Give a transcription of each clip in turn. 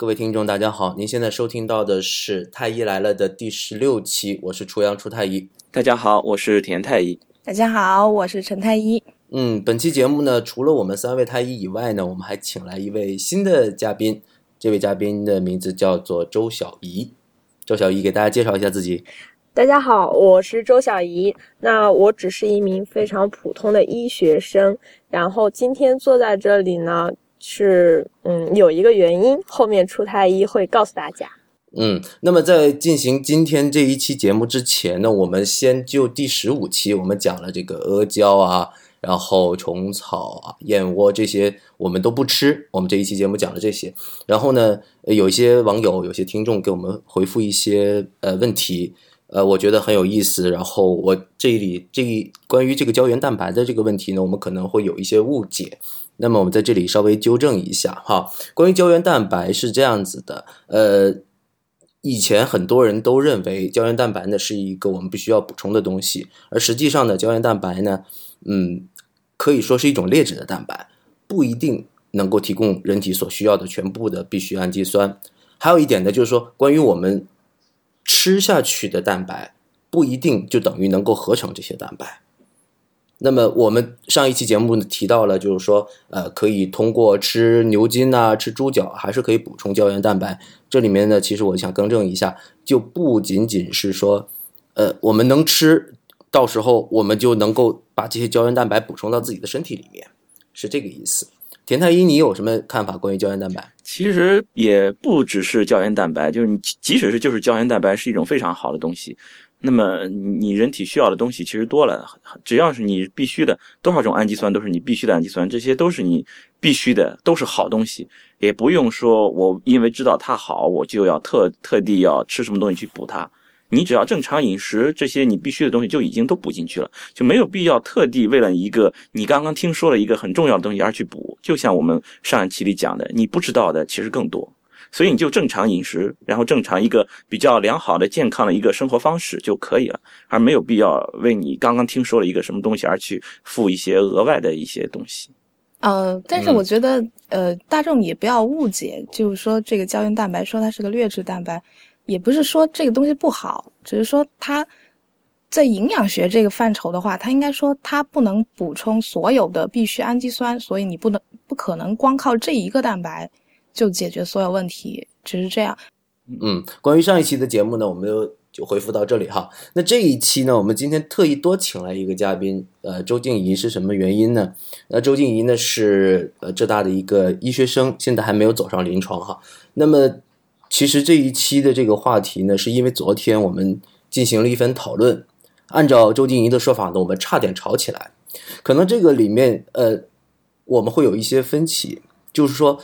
各位听众，大家好！您现在收听到的是《太医来了》的第十六期，我是初阳初太医。大家好，我是田太医。大家好，我是陈太医。嗯，本期节目呢，除了我们三位太医以外呢，我们还请来一位新的嘉宾。这位嘉宾的名字叫做周小怡。周小怡给大家介绍一下自己。大家好，我是周小怡。那我只是一名非常普通的医学生，然后今天坐在这里呢，是嗯有一个原因，后面出太医会告诉大家。嗯，那么在进行今天这一期节目之前呢，我们先就第十五期我们讲了这个阿胶啊。然后虫草啊、燕窝这些我们都不吃。我们这一期节目讲了这些。然后呢，有一些网友、有些听众给我们回复一些呃问题，呃，我觉得很有意思。然后我这里这一关于这个胶原蛋白的这个问题呢，我们可能会有一些误解。那么我们在这里稍微纠正一下哈。关于胶原蛋白是这样子的，呃，以前很多人都认为胶原蛋白呢是一个我们必须要补充的东西，而实际上呢，胶原蛋白呢。嗯，可以说是一种劣质的蛋白，不一定能够提供人体所需要的全部的必需氨基酸。还有一点呢，就是说，关于我们吃下去的蛋白，不一定就等于能够合成这些蛋白。那么我们上一期节目提到了，就是说，呃，可以通过吃牛筋啊、吃猪脚，还是可以补充胶原蛋白。这里面呢，其实我想更正一下，就不仅仅是说，呃，我们能吃。到时候我们就能够把这些胶原蛋白补充到自己的身体里面，是这个意思。田太医，你有什么看法关于胶原蛋白？其实也不只是胶原蛋白，就是你即使是就是胶原蛋白是一种非常好的东西。那么你人体需要的东西其实多了，只要是你必须的，多少种氨基酸都是你必须的氨基酸，这些都是你必须的，都是好东西，也不用说我因为知道它好，我就要特特地要吃什么东西去补它。你只要正常饮食，这些你必须的东西就已经都补进去了，就没有必要特地为了一个你刚刚听说了一个很重要的东西而去补。就像我们上一期里讲的，你不知道的其实更多，所以你就正常饮食，然后正常一个比较良好的、健康的一个生活方式就可以了，而没有必要为你刚刚听说了一个什么东西而去付一些额外的一些东西。呃，但是我觉得，呃，大众也不要误解，就是说这个胶原蛋白说它是个劣质蛋白。也不是说这个东西不好，只是说它在营养学这个范畴的话，它应该说它不能补充所有的必需氨基酸，所以你不能不可能光靠这一个蛋白就解决所有问题，只是这样。嗯，关于上一期的节目呢，我们就就回复到这里哈。那这一期呢，我们今天特意多请来一个嘉宾，呃，周静怡是什么原因呢？那周静怡呢是呃浙大的一个医学生，现在还没有走上临床哈。那么。其实这一期的这个话题呢，是因为昨天我们进行了一番讨论，按照周静怡的说法呢，我们差点吵起来。可能这个里面呃，我们会有一些分歧，就是说，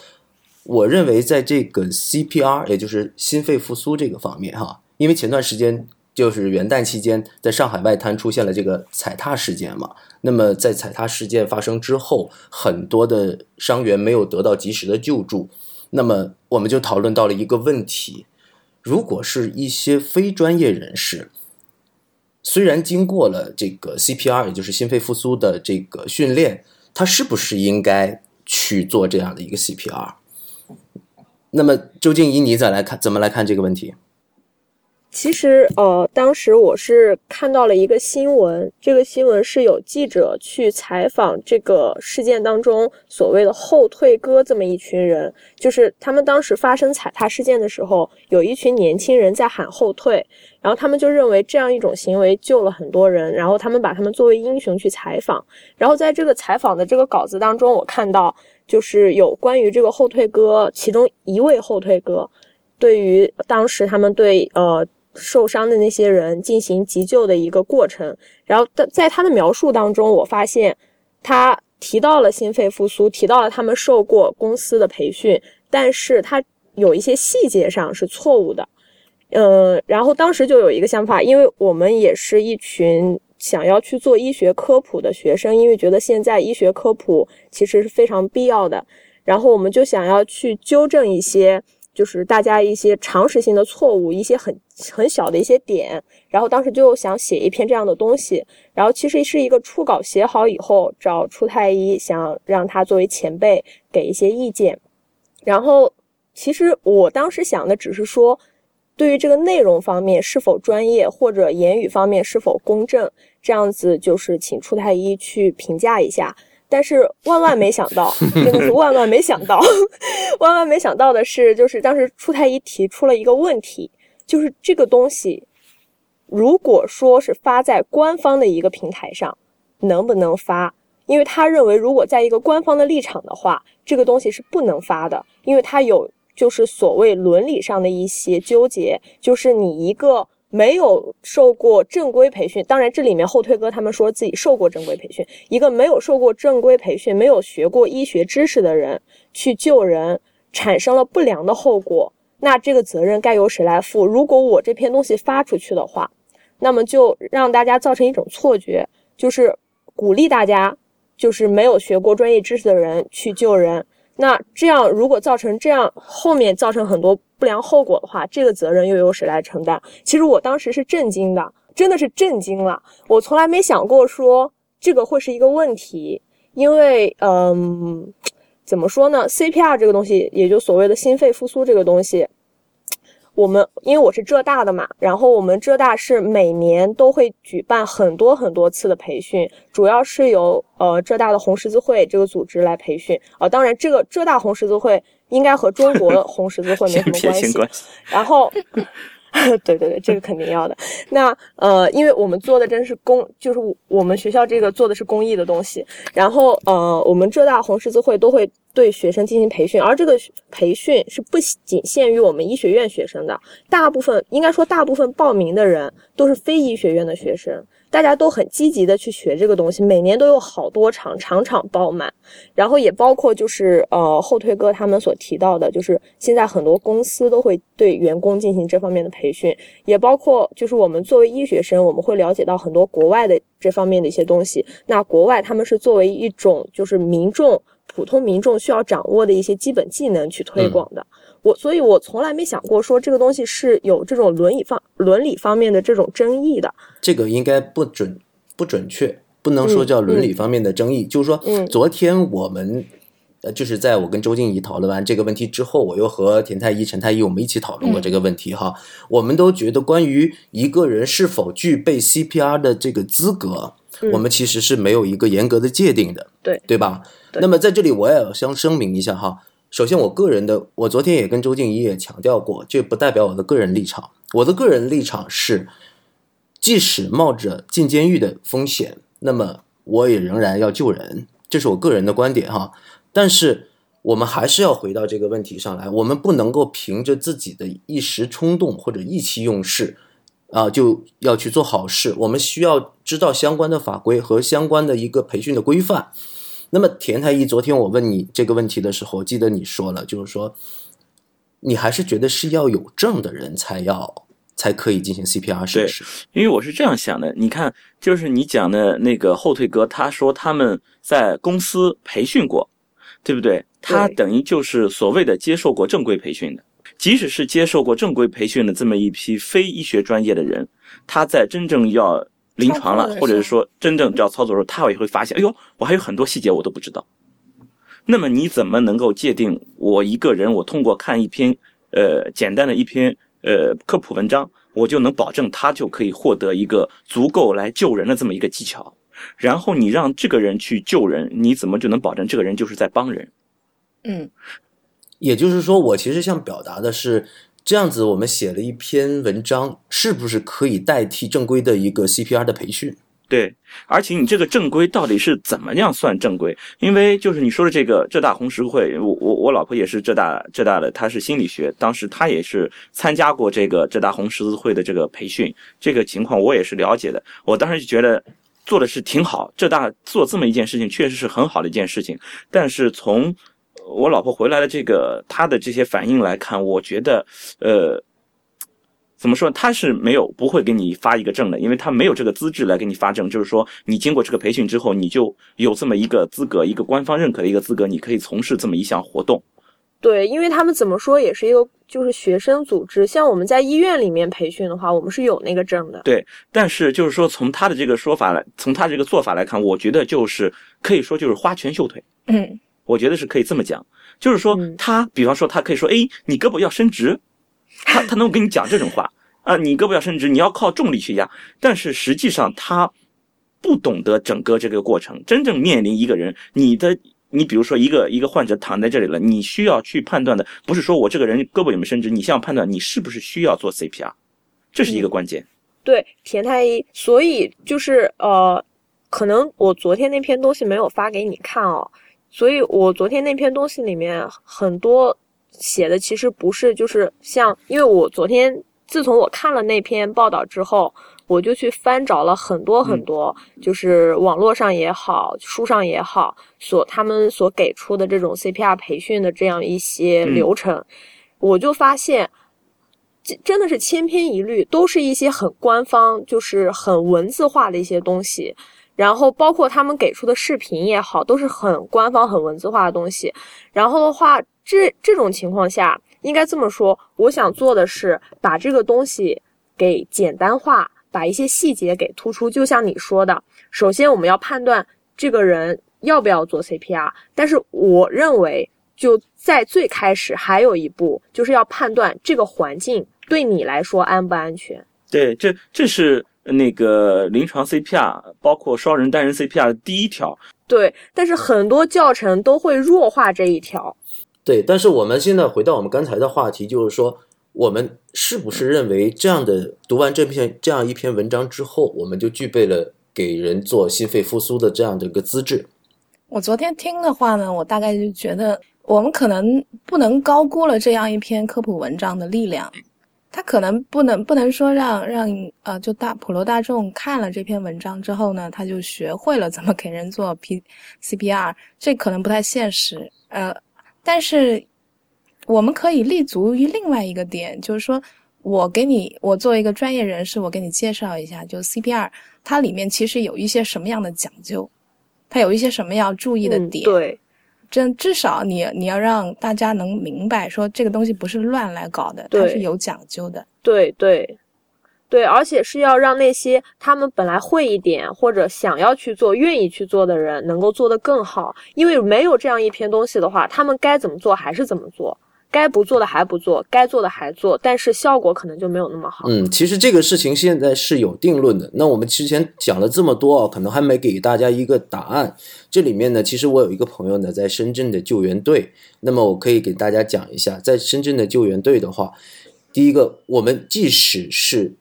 我认为在这个 CPR，也就是心肺复苏这个方面哈，因为前段时间就是元旦期间，在上海外滩出现了这个踩踏事件嘛，那么在踩踏事件发生之后，很多的伤员没有得到及时的救助。那么我们就讨论到了一个问题：如果是一些非专业人士，虽然经过了这个 CPR，也就是心肺复苏的这个训练，他是不是应该去做这样的一个 CPR？那么周静怡，你再来看怎么来看这个问题？其实，呃，当时我是看到了一个新闻，这个新闻是有记者去采访这个事件当中所谓的“后退哥”这么一群人，就是他们当时发生踩踏事件的时候，有一群年轻人在喊后退，然后他们就认为这样一种行为救了很多人，然后他们把他们作为英雄去采访，然后在这个采访的这个稿子当中，我看到就是有关于这个后退哥其中一位后退哥，对于当时他们对呃。受伤的那些人进行急救的一个过程，然后在在他的描述当中，我发现他提到了心肺复苏，提到了他们受过公司的培训，但是他有一些细节上是错误的。嗯，然后当时就有一个想法，因为我们也是一群想要去做医学科普的学生，因为觉得现在医学科普其实是非常必要的，然后我们就想要去纠正一些。就是大家一些常识性的错误，一些很很小的一些点，然后当时就想写一篇这样的东西，然后其实是一个初稿写好以后找初太医，想让他作为前辈给一些意见，然后其实我当时想的只是说，对于这个内容方面是否专业，或者言语方面是否公正，这样子就是请出太医去评价一下。但是万万没想到，真的是万万没想到，万万没想到的是，就是当时出太医提出了一个问题，就是这个东西，如果说是发在官方的一个平台上，能不能发？因为他认为，如果在一个官方的立场的话，这个东西是不能发的，因为它有就是所谓伦理上的一些纠结，就是你一个没有受过正规培训，当然这里面后退哥他们说自己受过正规培训，一个没有受过正规培训、没有学过医学知识的人去救人，产生了不良的后果，那这个责任该由谁来负？如果我这篇东西发出去的话，那么就让大家造成一种错觉，就是鼓励大家。就是没有学过专业知识的人去救人，那这样如果造成这样后面造成很多不良后果的话，这个责任又由谁来承担？其实我当时是震惊的，真的是震惊了。我从来没想过说这个会是一个问题，因为嗯，怎么说呢？CPR 这个东西，也就所谓的心肺复苏这个东西。我们因为我是浙大的嘛，然后我们浙大是每年都会举办很多很多次的培训，主要是由呃浙大的红十字会这个组织来培训啊。当然，这个浙大红十字会应该和中国红十字会没什么关系。然后，对对对，这个肯定要的。那呃，因为我们做的真是公，就是我们学校这个做的是公益的东西。然后呃，我们浙大红十字会都会。对学生进行培训，而这个培训是不仅限于我们医学院学生的，大部分应该说大部分报名的人都是非医学院的学生，大家都很积极的去学这个东西，每年都有好多场，场场爆满。然后也包括就是呃后退哥他们所提到的，就是现在很多公司都会对员工进行这方面的培训，也包括就是我们作为医学生，我们会了解到很多国外的这方面的一些东西。那国外他们是作为一种就是民众。普通民众需要掌握的一些基本技能去推广的，我所以，我从来没想过说这个东西是有这种伦理方伦理方面的这种争议的。这个应该不准不准确，不能说叫伦理方面的争议。就是说，昨天我们呃，就是在我跟周静怡讨论完这个问题之后，我又和田太医、陈太医我们一起讨论过这个问题哈。我们都觉得，关于一个人是否具备 CPR 的这个资格。我们其实是没有一个严格的界定的，对对吧？那么在这里我也要先声明一下哈。首先，我个人的，我昨天也跟周静怡也强调过，这不代表我的个人立场。我的个人立场是，即使冒着进监狱的风险，那么我也仍然要救人，这是我个人的观点哈。但是我们还是要回到这个问题上来，我们不能够凭着自己的一时冲动或者意气用事。啊，就要去做好事。我们需要知道相关的法规和相关的一个培训的规范。那么，田太医，昨天我问你这个问题的时候，记得你说了，就是说，你还是觉得是要有证的人才要才可以进行 CPR 试试。因为我是这样想的，你看，就是你讲的那个后退哥，他说他们在公司培训过，对不对？他等于就是所谓的接受过正规培训的。即使是接受过正规培训的这么一批非医学专业的人，他在真正要临床了，或者是说真正要操作的时候，他也会发现，哎呦，我还有很多细节我都不知道。那么你怎么能够界定我一个人，我通过看一篇呃简单的一篇呃科普文章，我就能保证他就可以获得一个足够来救人的这么一个技巧？然后你让这个人去救人，你怎么就能保证这个人就是在帮人？嗯。也就是说，我其实想表达的是，这样子我们写了一篇文章，是不是可以代替正规的一个 CPR 的培训？对，而且你这个正规到底是怎么样算正规？因为就是你说的这个浙大红十字会，我我我老婆也是浙大浙大的，她是心理学，当时她也是参加过这个浙大红十字会的这个培训，这个情况我也是了解的。我当时就觉得做的是挺好，浙大做这么一件事情确实是很好的一件事情，但是从我老婆回来的这个，她的这些反应来看，我觉得，呃，怎么说？他是没有不会给你发一个证的，因为他没有这个资质来给你发证。就是说，你经过这个培训之后，你就有这么一个资格，一个官方认可的一个资格，你可以从事这么一项活动。对，因为他们怎么说也是一个就是学生组织，像我们在医院里面培训的话，我们是有那个证的。对，但是就是说，从他的这个说法来，从他这个做法来看，我觉得就是可以说就是花拳绣腿。嗯。我觉得是可以这么讲，就是说嗯。他，比方说他可以说，哎，你胳膊要伸直，他他能够跟你讲这种话。啊，你胳膊要伸直，你要靠重力去压，但是实际上他不懂得整个这个过程，真正面临一个人，你的。你比如说，一个一个患者躺在这里了，你需要去判断的不是说我这个人胳膊有没有伸直，你先要判断你是不是需要做 CPR，这是一个关键。对，田太医，所以就是呃，可能我昨天那篇东西没有发给你看哦，所以我昨天那篇东西里面很多写的其实不是就是像，因为我昨天自从我看了那篇报道之后，我就去翻找了很多很多，就是网络上也好，书上也好，所他们所给出的这种 CPR 培训的这样一些嗯流程，我就发现。这真的是千篇一律，都是一些很官方，就是很文字化的一些东西。然后包括他们给出的视频也好，都是很官方、很文字化的东西。然后的话，这这种情况下，应该这么说，我想做的是把这个东西给简单化，把一些细节给突出。就像你说的，首先我们要判断这个人要不要做 CPR，但是我认为就在最开始还有一步，就是要判断这个环境对你来说安不安全。对，这这是那个临床 CPR，包括双人、单人 CPR 的第一条。对，但是很多教程都会弱化这一条。对，但是我们现在回到我们刚才的话题，就是说，我们是不是认为这样的读完这篇这样一篇文章之后，我们就具备了给人做心肺复苏的这样的一个资质？我昨天听的话呢，我大概就觉得我们可能不能高估了这样一篇科普文章的力量。他可能不能不能说让让呃，就大普罗大众看了这篇文章之后呢，他就学会了怎么给人做 P CPR，这可能不太现实。呃，但是我们可以立足于另外一个点，就是说我给你，我作为一个专业人士，我给你介绍一下，就 CPR 它里面其实有一些什么样的讲究，它有一些什么要注意的嗯点。对，真至少你你要让大家能明白，说这个东西不是乱来搞的，它是有讲究的。对对对，而且是要让那些他们本来会一点或者想要去做、愿意去做的人能够做得更好。因为没有这样一篇东西的话，他们该怎么做还是怎么做，该不做的还不做，该做的还做，但是效果可能就没有那么好。嗯，其实这个事情现在是有定论的。那我们之前讲了这么多啊，可能还没给大家一个答案。这里面呢，其实我有一个朋友呢，在深圳的救援队，那么我可以给大家讲一下，在深圳的救援队的话，第一个，我们即使是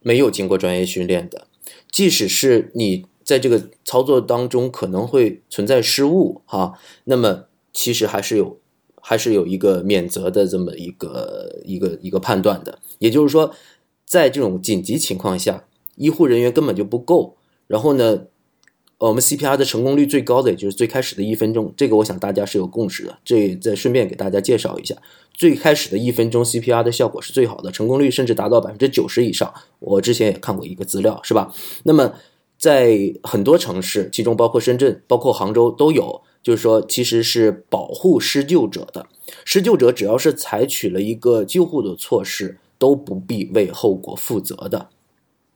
没有经过专业训练的，即使是你在这个操作当中可能会存在失误哈、那么其实还是有还是有一个免责的这么一个一个一个判断的。也就是说，在这种紧急情况下，医护人员根本就不够。然后呢，我们 CPR 的成功率最高的也就是最开始的一分钟，这个我想大家是有共识的。这再顺便给大家介绍一下，最开始的一分钟 CPR 的效果是最好的，成功率甚至达到百分之九十以上。我之前也看过一个资料，是吧？那么在很多城市，其中包括深圳、包括杭州都有，就是说其实是保护施救者的。施救者只要是采取了一个救护的措施，都不必为后果负责的。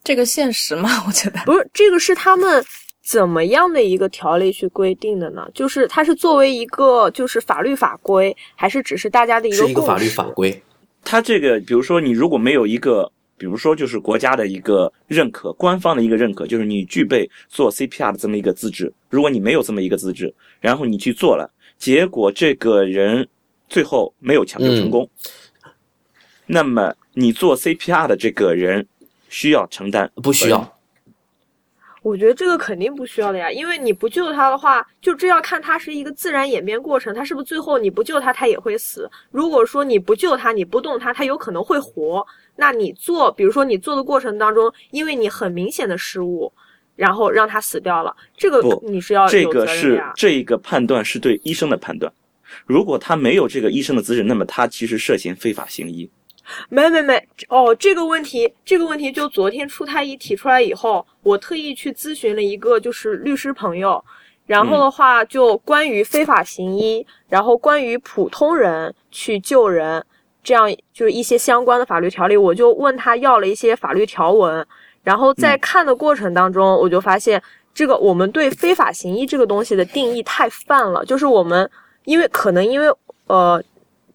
这个现实吗？我觉得不是这个是他们怎么样的一个条例去规定的呢？就是它是作为一个就是法律法规，还是只是大家的一个共是一个法律法规。它这个，比如说你如果没有一个，比如说就是国家的一个认可，官方的一个认可，就是你具备做 CPR 的这么一个资质。如果你没有这么一个资质，然后你去做了，结果这个人最后没有抢救成功，那么你做 CPR 的这个人需要承担不需要。我觉得这个肯定不需要的呀，因为你不救他的话，就这要看他是一个自然演变过程，他是不是最后你不救他，他也会死。如果说你不救他，你不动他，他有可能会活。那你做，比如说你做的过程当中，因为你很明显的失误，然后让他死掉了，这个你是要这个是。这个判断是对医生的判断。如果他没有这个医生的资质，那么他其实涉嫌非法行医。没没没，哦，这个问题，这个问题就昨天出太医提出来以后，我特意去咨询了一个就是律师朋友，然后的话就关于非法行医，然后关于普通人去救人，这样就是一些相关的法律条例，我就问他要了一些法律条文，然后在嗯看的过程当中，我就发现这个我们对非法行医这个东西的定义太泛了，就是我们因为可能因为呃。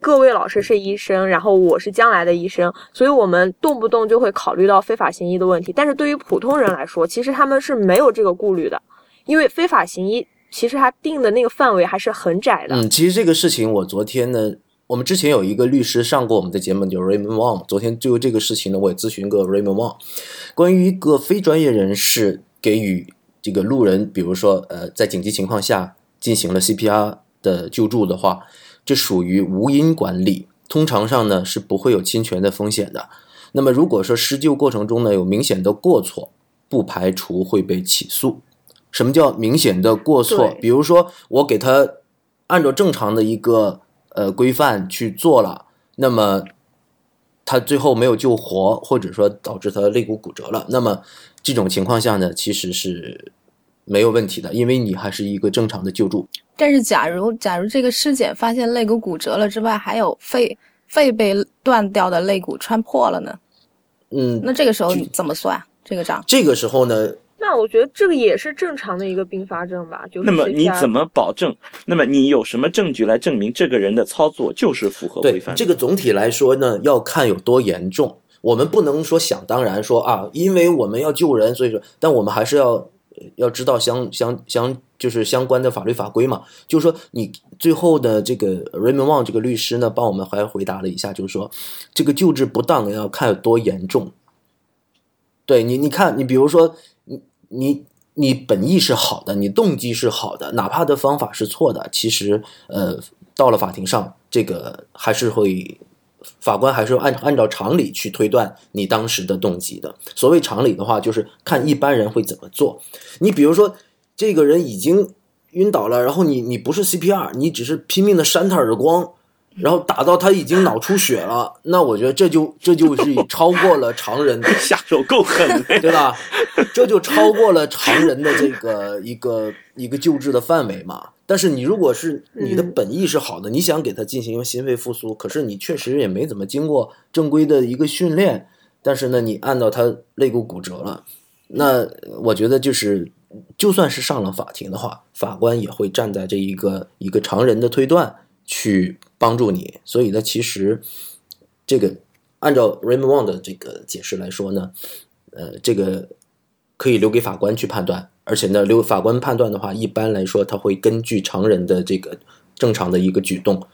各位老师是医生，然后我是将来的医生，所以我们动不动就会考虑到非法行医的问题。但是对于普通人来说，其实他们是没有这个顾虑的，因为非法行医其实它定的那个范围还是很窄的。嗯，其实这个事情我昨天呢，我们之前有一个律师上过我们的节目，叫 Raymond Wong。昨天就这个事情呢，我也咨询过 Raymond Wong，关于一个非专业人士给予这个路人，比如说呃，在紧急情况下进行了 CPR 的救助的话。这属于无因管理，通常上呢是不会有侵权的风险的。那么如果说施救过程中呢有明显的过错，不排除会被起诉。什么叫明显的过错？比如说我给他按照正常的一个呃规范去做了，那么他最后没有救活，或者说导致他肋骨骨折了，那么这种情况下呢，其实是没有问题的，因为你还是一个正常的救助。但是，假如假如这个尸检发现肋骨骨折了之外，还有肺肺被断掉的肋骨穿破了呢？嗯，那这个时候你怎么算这个账？这个时候呢？那我觉得这个也是正常的一个并发症吧。就是那么你怎么保证？那么你有什么证据来证明这个人的操作就是符合规范？这个总体来说呢，要看有多严重。我们不能说想当然说啊，因为我们要救人，所以说，但我们还是要要知道相相相。就是相关的法律法规嘛，就是说你最后的这个 Raymond Wang 这个律师呢，帮我们还回答了一下，就是说这个救治不当要看有多严重。对你，你看你比如说你你你本意是好的，你动机是好的，哪怕的方法是错的，其实呃到了法庭上，这个还是会法官还是按按照常理去推断你当时的动机的。所谓常理的话，就是看一般人会怎么做。你比如说。这个人已经晕倒了，然后你你不是 CPR，你只是拼命的扇他耳光，然后打到他已经脑出血了，那我觉得这就这就是超过了常人的下手够狠，对吧？这就超过了常人的这个一个一个救治的范围嘛。但是你如果是你的本意是好的，你想给他进行心肺复苏，可是你确实也没怎么经过正规的一个训练，但是呢，你按到他肋骨骨折了，那我觉得就是。就算是上了法庭的话，法官也会站在这一个一个常人的推断去帮助你。所以呢，其实这个按照 Raymond 的这个解释来说呢，呃，这个可以留给法官去判断。而且呢，留法官判断的话，一般来说他会根据常人的这个正常的一个举动，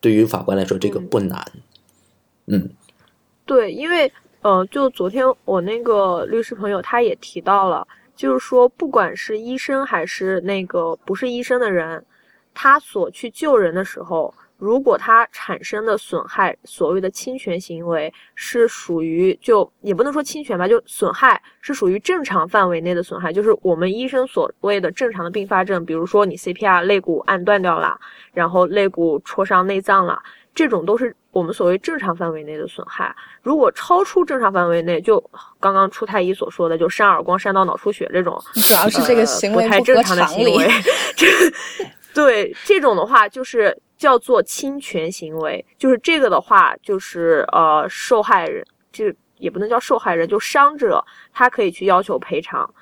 对于法官来说这个不难。嗯，对，因为呃，就昨天我那个律师朋友他也提到了。就是说，不管是医生还是那个不是医生的人，他所去救人的时候，如果他产生的损害，所谓的侵权行为是属于，就也不能说侵权吧，就损害是属于正常范围内的损害，就是我们医生所谓的正常的并发症，比如说你 CPR 肋骨按断掉了，然后肋骨戳伤内脏了，这种都是。我们所谓正常范围内的损害，如果超出正常范围内，就刚刚出太医所说的，就扇耳光扇到脑出血这种，主要是这个行为不太正常的行为。这对这种的话，就是叫做侵权行为，就是这个的话，就是呃，受害人就也不能叫受害人，就伤者他可以去要求赔偿，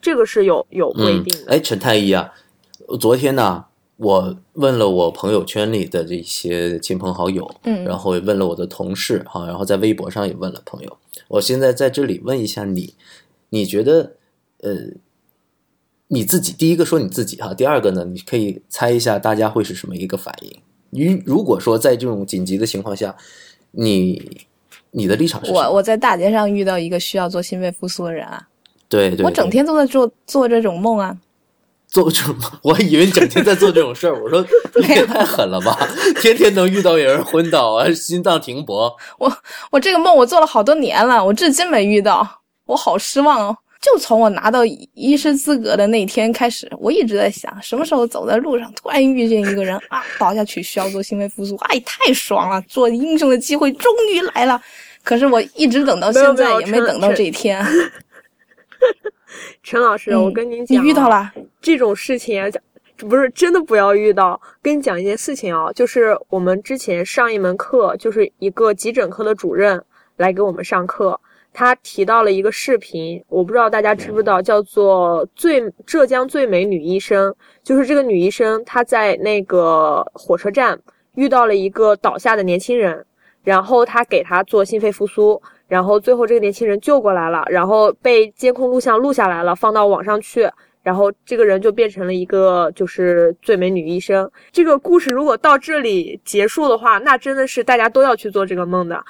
这个是有有规定的。哎，陈太医啊，昨天呢？我问了我朋友圈里的这些亲朋好友，嗯，然后也问了我的同事，哈，然后在微博上也问了朋友。我现在在这里问一下你，你觉得，呃，你自己第一个说你自己哈，第二个呢，你可以猜一下大家会是什么一个反应？你如果说在这种紧急的情况下，你你的立场是？我我在大街上遇到一个需要做心肺复苏的人啊，对对，我整天都在做做这种梦啊。做这种梦，我还以为你整天在做这种事儿。我说 你也太狠了吧，天天能遇到有人昏倒啊，心脏停搏。我我这个梦我做了好多年了，我至今没遇到，我好失望哦。就从我拿到医师资格的那天开始，我一直在想，什么时候走在路上突然遇见一个人啊倒下去需要做心肺复苏，哎，太爽了，做英雄的机会终于来了。可是我一直等到现在也没等到这一天。陈老师，我跟您讲，你遇到了这种事情啊，讲不是真的不要遇到。跟你讲一件事情啊，就是我们之前上一门课，就是一个急诊科的主任来给我们上课，他提到了一个视频，我不知道大家知不知道，叫做“最浙江最美女医生”，就是这个女医生她在那个火车站遇到了一个倒下的年轻人，然后她给他做心肺复苏，然后最后这个年轻人救过来了，然后被监控录像录下来了，放到网上去。然后这个人就变成了一个就是最美女医生。这个故事如果到这里结束的话，那真的是大家都要去做这个梦的。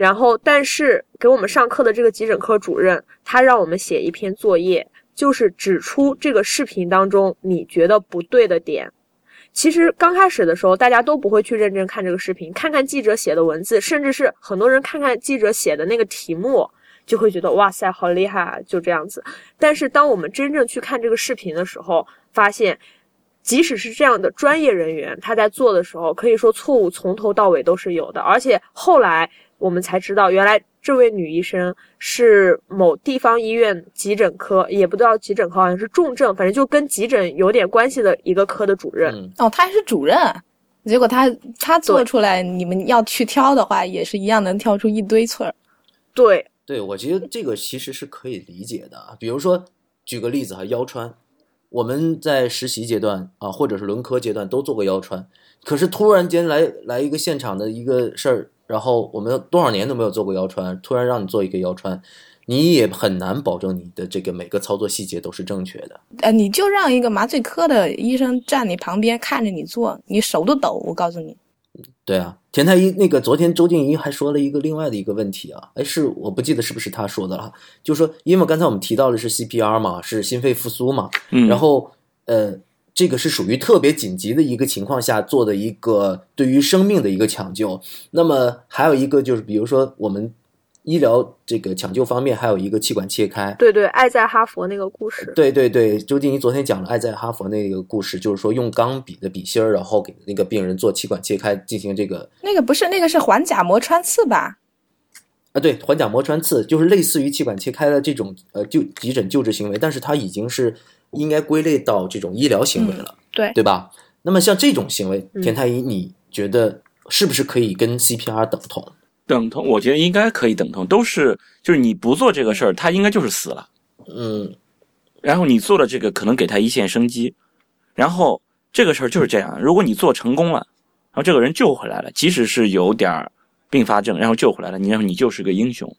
然后，但是给我们上课的这个急诊科主任，他让我们写一篇作业，就是指出这个视频当中你觉得不对的点。其实刚开始的时候，大家都不会去认真看这个视频，看看记者写的文字，甚至是很多人看看记者写的那个题目。就会觉得哇塞，好厉害啊！就这样子。但是当我们真正去看这个视频的时候，发现，即使是这样的专业人员，他在做的时候，可以说错误从头到尾都是有的。而且后来我们才知道，原来这位女医生是某地方医院急诊科，也不知道急诊科，好像是重症，反正就跟急诊有点关系的一个科的主任。哦，她还是主任。结果他他做出来，你们要去挑的话，也是一样能挑出一堆刺儿。对。对，我觉得这个其实是可以理解的。比如说，举个例子哈，腰穿，我们在实习阶段啊，或者是轮科阶段都做过腰穿，可是突然间来来一个现场的一个事儿，然后我们多少年都没有做过腰穿，突然让你做一个腰穿，你也很难保证你的这个每个操作细节都是正确的。呃，你就让一个麻醉科的医生站你旁边看着你做，你手都抖，我告诉你。对啊，田太医那个昨天周静怡还说了一个另外的一个问题啊，哎，是我不记得是不是他说的了，就说因为刚才我们提到的是 CPR 嘛，是心肺复苏嘛，嗯，然后呃，这个是属于特别紧急的一个情况下做的一个对于生命的一个抢救，那么还有一个就是比如说我们。医疗这个抢救方面，还有一个气管切开。对对，爱在哈佛那个故事。对对对，周静怡昨天讲了爱在哈佛那个故事，就是说用钢笔的笔芯儿，然后给那个病人做气管切开，进行这个。那个不是，那个是环甲膜穿刺吧？啊，对，环甲膜穿刺就是类似于气管切开的这种呃救急诊救治行为，但是它已经是应该归类到这种医疗行为了，对对吧？那么像这种行为，田太医，你觉得是不是可以跟 CPR 等同？等同，我觉得应该可以等同，都是就是你不做这个事儿，他应该就是死了，嗯，然后你做了这个，可能给他一线生机，然后这个事儿就是这样，如果你做成功了，然后这个人救回来了，即使是有点并发症，然后救回来了，你然后你就是个英雄，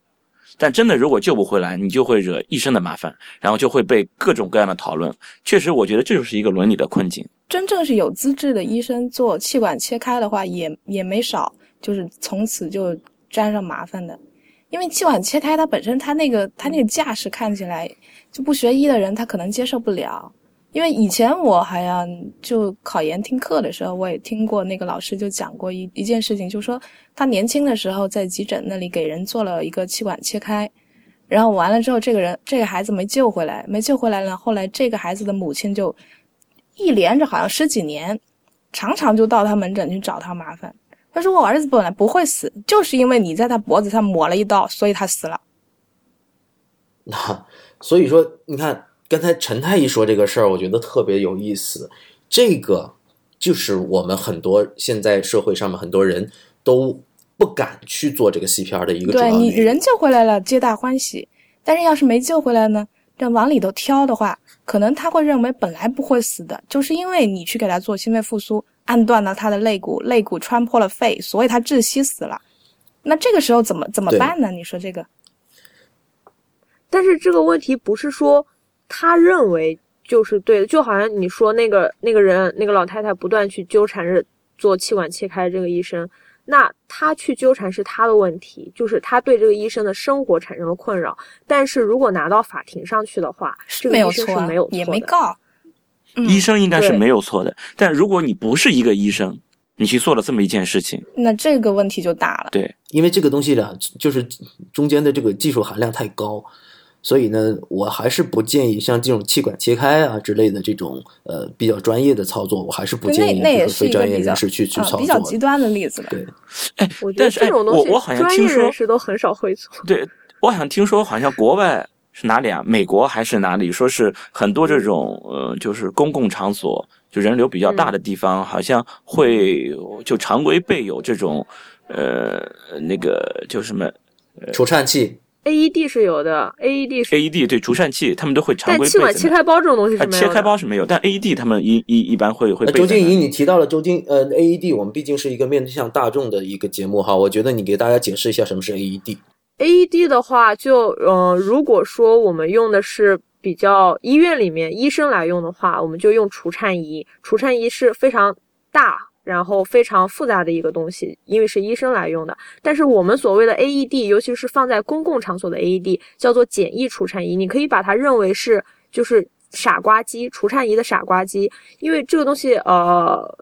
但真的如果救不回来，你就会惹一身的麻烦，然后就会被各种各样的讨论。确实，我觉得这就是一个伦理的困境。真正是有资质的医生做气管切开的话，也也没少，就是从此就。沾上麻烦的，因为气管切开，它本身它那个它那个架势看起来就不学医的人他可能接受不了。因为以前我好像就考研听课的时候，我也听过那个老师就讲过一一件事情，就说他年轻的时候在急诊那里给人做了一个气管切开，然后完了之后，这个人这个孩子没救回来，没救回来呢。后来这个孩子的母亲就一连着好像十几年，常常就到他门诊去找他麻烦。他说：“我儿子本来不会死，就是因为你在他脖子上抹了一刀，所以他死了。”那所以说，你看刚才陈太医说这个事儿，我觉得特别有意思。这个就是我们很多现在社会上面很多人都不敢去做这个 CPR 的一个对你人救回来了，皆大欢喜；但是要是没救回来呢，这往里头挑的话，可能他会认为本来不会死的，就是因为你去给他做心肺复苏。按断了他的肋骨，肋骨穿破了肺，所以他窒息死了。那这个时候怎么怎么办呢？你说这个？但是这个问题不是说他认为就是对的，就好像你说那个那个人那个老太太不断去纠缠着做气管切开这个医生，那他去纠缠是他的问题，就是他对这个医生的生活产生了困扰。但是如果拿到法庭上去的话，这个医生是没有错也没告。医生应该是没有错的，但如果你不是一个医生，你去做了这么一件事情，那这个问题就大了。对，因为这个东西呢，就是中间的这个技术含量太高，所以呢，我还是不建议像这种气管切开啊之类的这种呃比较专业的操作，我还是不建议非专业人士去去操作。比较极端的例子了。对，哎，我觉得这种东西，我我好像听说都很少会做。对，我好像听说，好像国外。是哪里啊？美国还是哪里？说是很多这种呃，就是公共场所，就人流比较大的地方，好像会就常规备有这种呃那个就什么除颤器。AED 是有的，AED 是 AED 对除颤器，他们都会常但规气管切。开包这种东西是啊，没有的。切开包是没有，但 AED 他们一一一般会会周静怡，你提到了周静呃 AED，我们毕竟是一个面向大众的一个节目哈，我觉得你给大家解释一下什么是 E AED。AED E 的话就，呃，如果说我们用的是比较医院里面医生来用的话，我们就用除颤仪。除颤仪是非常大，然后非常复杂的一个东西，因为是医生来用的。但是我们所谓的 AED，尤其是放在公共场所的 AED，叫做简易除颤仪。你可以把它认为是就是傻瓜机，除颤仪的傻瓜机，因为这个东西，呃。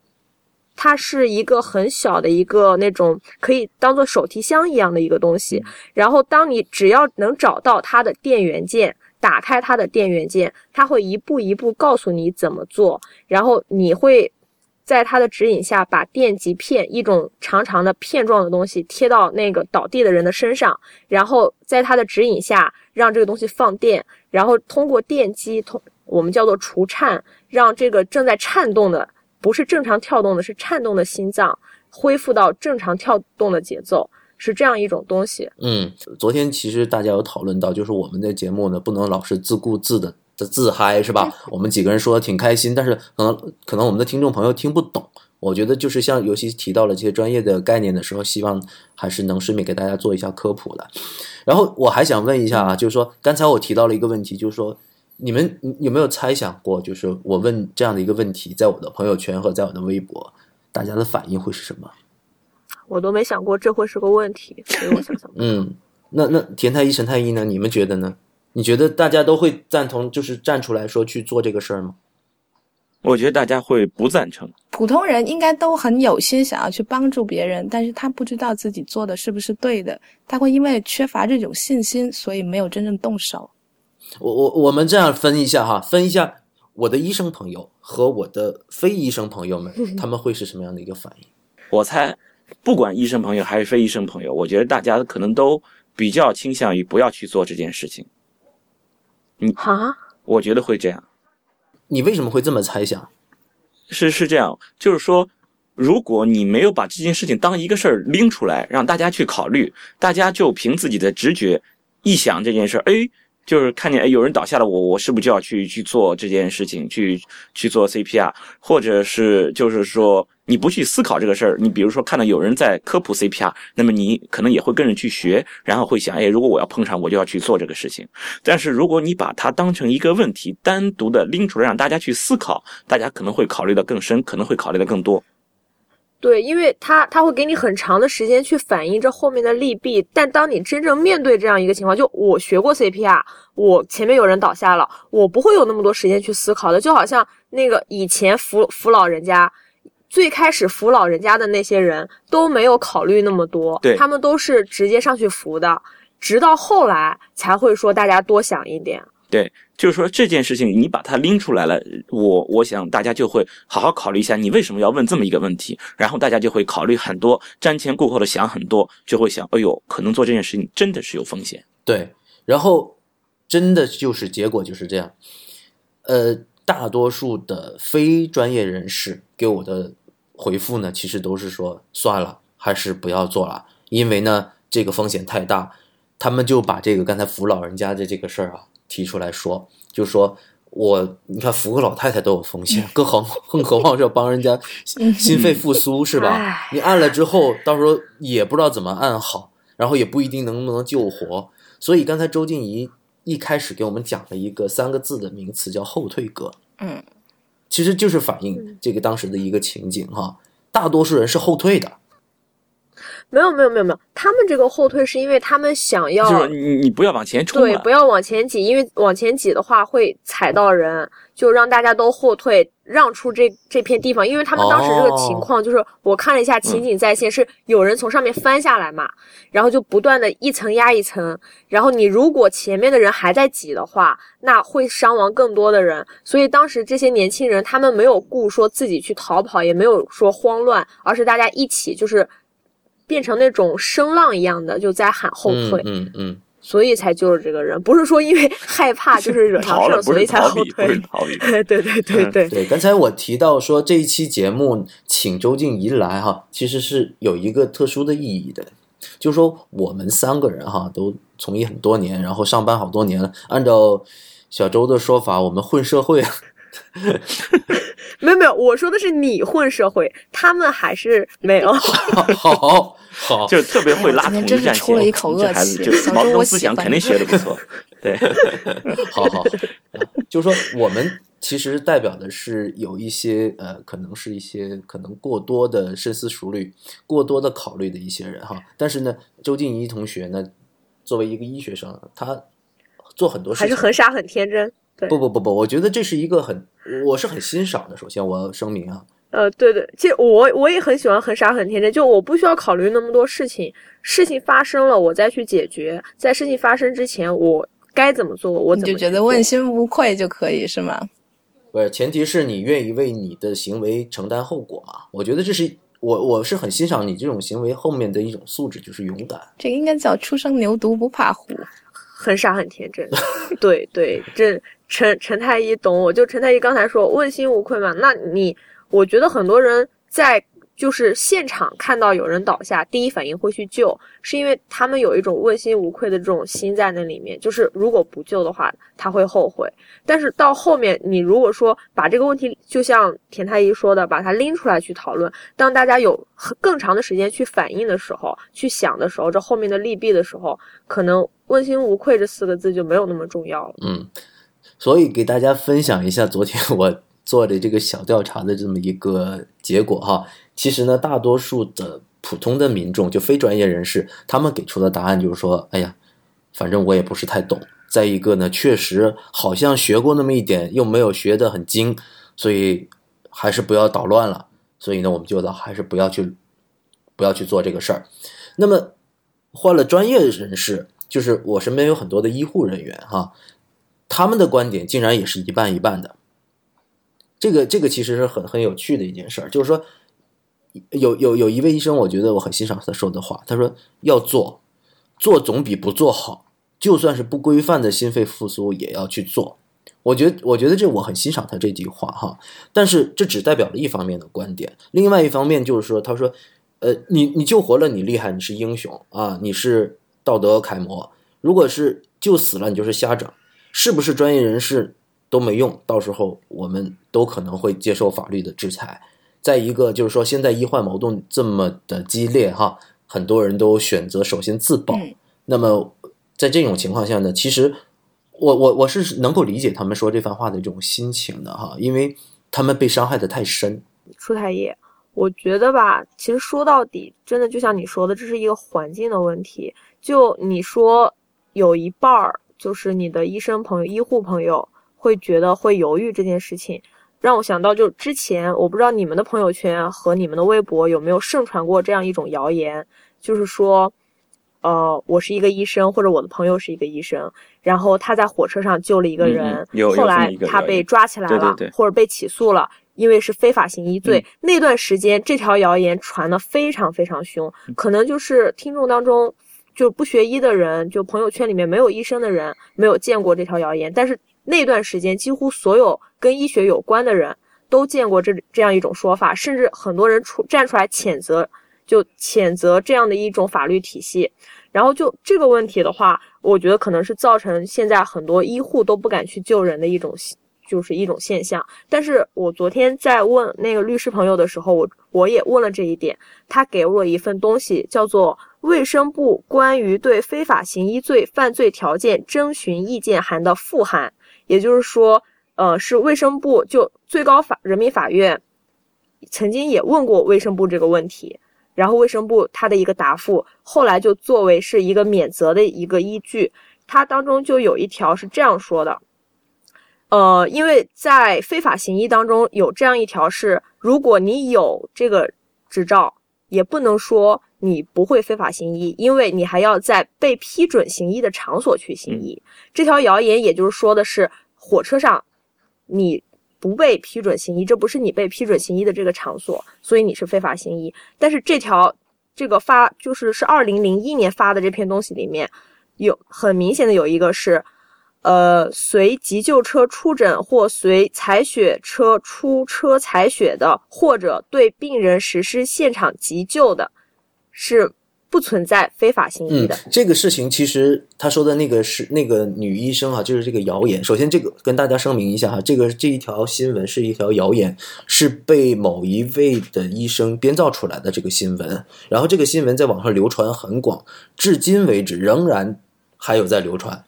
它是一个很小的一个那种可以当做手提箱一样的一个东西，然后当你只要能找到它的电源键，打开它的电源键，它会一步一步告诉你怎么做，然后你会在它的指引下把电极片一种长长的片状的东西贴到那个倒地的人的身上，然后在它的指引下让这个东西放电，然后通过电击通我们叫做除颤，让这个正在颤动的不是正常跳动的，是颤动的心脏恢复到正常跳动的节奏，是这样一种东西。嗯，昨天其实大家有讨论到，就是我们的节目呢，不能老是自顾自的的自嗨，是吧？我们几个人说的挺开心，但是可能可能我们的听众朋友听不懂。我觉得就是像尤其提到了这些专业的概念的时候，希望还是能顺便给大家做一下科普的。然后我还想问一下啊，就是说刚才我提到了一个问题，就是说你们有没有猜想过，就是我问这样的一个问题，在我的朋友圈和在我的微博，大家的反应会是什么？我都没想过这会是个问题，所以我想想。嗯，那那田太医、陈太医呢？你们觉得呢？你觉得大家都会赞同，就是站出来说去做这个事儿吗？我觉得大家会不赞成。普通人应该都很有心想要去帮助别人，但是他不知道自己做的是不是对的，他会因为缺乏这种信心，所以没有真正动手。我我我们这样分一下哈，分一下我的医生朋友和我的非医生朋友们，他们会是什么样的一个反应？我猜，不管医生朋友还是非医生朋友，我觉得大家可能都比较倾向于不要去做这件事情。哈，我觉得会这样。你为什么会这么猜想？是是这样，就是说，如果你没有把这件事情当一个事儿拎出来，让大家去考虑，大家就凭自己的直觉一想这件事儿，哎，就是看见哎有人倒下了，我我是不是就要去去做这件事情，去去做 CPR，或者是就是说你不去思考这个事儿，你比如说看到有人在科普 CPR，那么你可能也会跟着去学，然后会想，哎，如果我要碰上，我就要去做这个事情。但是如果你把它当成一个问题，单独的拎出来让大家去思考，大家可能会考虑的更深，可能会考虑的更多。对，因为他他会给你很长的时间去反映这后面的利弊，但当你真正面对这样一个情况，就我学过 CPR，我前面有人倒下了，我不会有那么多时间去思考的，就好像那个以前扶扶老人家。最开始扶老人家的那些人都没有考虑那么多，对他们都是直接上去扶的，直到后来才会说大家多想一点。对，就是说这件事情你把它拎出来了，我我想大家就会好好考虑一下，你为什么要问这么一个问题，然后大家就会考虑很多，瞻前顾后的想很多，就会想，哎呦，可能做这件事情真的是有风险。对，然后真的就是结果就是这样。呃，大多数的非专业人士给我的回复呢，其实都是说算了，还是不要做了，因为呢这个风险太大。他们就把这个刚才扶老人家的这个事儿啊提出来说，就说我你看扶个老太太都有风险，更何更何况是要帮人家心心肺复苏是吧？你按了之后，到时候也不知道怎么按好，然后也不一定能不能救活。所以刚才周静怡一开始给我们讲了一个三个字的名词，叫后退格。嗯，其实就是反映这个当时的一个情景哈。大多数人是后退的，没有没有没有没有，他们这个后退是因为他们想要就是你你不要往前冲对，不，要往前挤，因为往前挤的话会踩到人，就让大家都后退，让出这这片地方。因为他们当时这个情况，就是我看了一下情景再现，是有人从上面翻下来嘛，然后就不断的一层压一层，然后你如果前面的人还在挤的话，那会伤亡更多的人。所以当时这些年轻人，他们没有顾说自己去逃跑，也没有说慌乱，而是大家一起就是。变成那种声浪一样的，就在喊后退。嗯嗯嗯，所以才救了这个人，不是说因为 害怕就是惹上事儿，所以才后退。逃避。对对对对对，对。刚才我提到说这一期节目请周静怡来哈，其实是有一个特殊的意义的，就是说我们三个人哈都从业很多年，然后上班好多年了，按照小周的说法，我们混社会。没有没有，我说的是你混社会，他们还是没有。好好，就特别会拉图真是出了一口恶这孩子气。就小周，毛泽东我喜欢思想肯定学的不错。对，好好，就是说我们其实代表的是有一些呃，可能是一些可能过多的深思熟虑、过多的考虑的一些人哈。但是呢，周静怡同学呢，作为一个医学生，他做很多事情还是很傻很天真。对，不不不不，我觉得这是一个很，我是很欣赏的。首先，我要声明啊，呃，对对，其实我我也很喜欢很傻很天真，就我不需要考虑那么多事情，事情发生了我再去解决，在事情发生之前我该怎么做我怎么你就觉得问心无愧就可以是吗？不是，前提是你愿意为你的行为承担后果嘛。我觉得这是我我是很欣赏你这种行为后面的一种素质，就是勇敢。这个应该叫初生牛犊不怕虎。很傻很天真。对对，这陈陈太医懂我。就陈太医刚才说问心无愧嘛，那你我觉得很多人在就是现场看到有人倒下，第一反应会去救，是因为他们有一种问心无愧的这种心在那里面，就是如果不救的话，他会后悔。但是到后面，你如果说把这个问题，就像田太医说的，把它拎出来去讨论，当大家有更长的时间去反应的时候，去想的时候，这后面的利弊的时候，可能“问心无愧”这四个字就没有那么重要了。嗯，所以给大家分享一下昨天我做的这个小调查的这么一个结果哈。其实呢，大多数的普通的民众，就非专业人士，他们给出的答案就是说，哎呀，反正我也不是太懂。再一个呢，确实好像学过那么一点，又没有学得很精，所以还是不要捣乱了。所以呢，我们就还是不要去，不要去做这个事儿。那么换了专业人士，就是我身边有很多的医护人员哈，他们的观点竟然也是一半一半的。这个这个其实是很很有趣的一件事儿，就是说，有有有一位医生，我觉得我很欣赏他说的话，他说要做，做总比不做好，就算是不规范的心肺复苏也要去做。我觉得我觉得这我很欣赏他这句话哈，但是这只代表了一方面的观点，另外一方面就是说，他说，呃，你你救活了，你厉害，你是英雄啊，你是道德楷模。如果是救死了，你就是瞎整，是不是专业人士都没用，到时候我们都可能会接受法律的制裁。再一个就是说，现在医患矛盾这么的激烈哈，很多人都选择首先自保。嗯那么在这种情况下呢，其实我我我是能够理解他们说这番话的这种心情的哈，因为他们被伤害的太深。出太医，我觉得吧，其实说到底，真的就像你说的，这是一个环境的问题。就你说有一半儿就是你的医生朋友、医护朋友会觉得会犹豫这件事情，让我想到就之前我不知道你们的朋友圈和你们的微博有没有盛传过这样一种谣言，就是说。呃，我是一个医生，或者我的朋友是一个医生，然后他在火车上救了一个嗯人，后来他被抓起来了，对对对或者被起诉了，因为是非法行医罪。嗯那段时间，这条谣言传的非常非常凶，嗯可能就是听众当中就不学医的人，就朋友圈里面没有医生的人，没有见过这条谣言，但是那段时间，几乎所有跟医学有关的人都见过这这样一种说法，甚至很多人出站出来谴责，就谴责这样的一种法律体系。然后就这个问题的话，我觉得可能是造成现在很多医护都不敢去救人的一种，就是一种现象。但是我昨天在问那个律师朋友的时候，我我也问了这一点，他给我一份东西，叫做《卫生部关于对非法行医罪犯罪条件征询意见函的复函》，也就是说，呃，是卫生部就最高法人民法院曾经也问过卫生部这个问题。然后卫生部他的一个答复，后来就作为是一个免责的一个依据，它当中就有一条是这样说的，呃，因为在非法行医当中有这样一条是，如果你有这个执照，也不能说你不会非法行医，因为你还要在被批准行医的场所去行医。这条谣言也就是说的是，火车上你。不被批准行医，这不是你被批准行医的这个场所，所以你是非法行医。但是这条这个发就是是二零零一年发的这篇东西里面有很明显的有一个是，呃，随急救车出诊或随采血车出车采血的，或者对病人实施现场急救的，是不存在非法行医的。，这个事情其实他说的那个是那个女医生啊，就是这个谣言。首先，这个跟大家声明一下哈，这个这一条新闻是一条谣言，是被某一位的医生编造出来的这个新闻。然后这个新闻在网上流传很广，至今为止仍然还有在流传。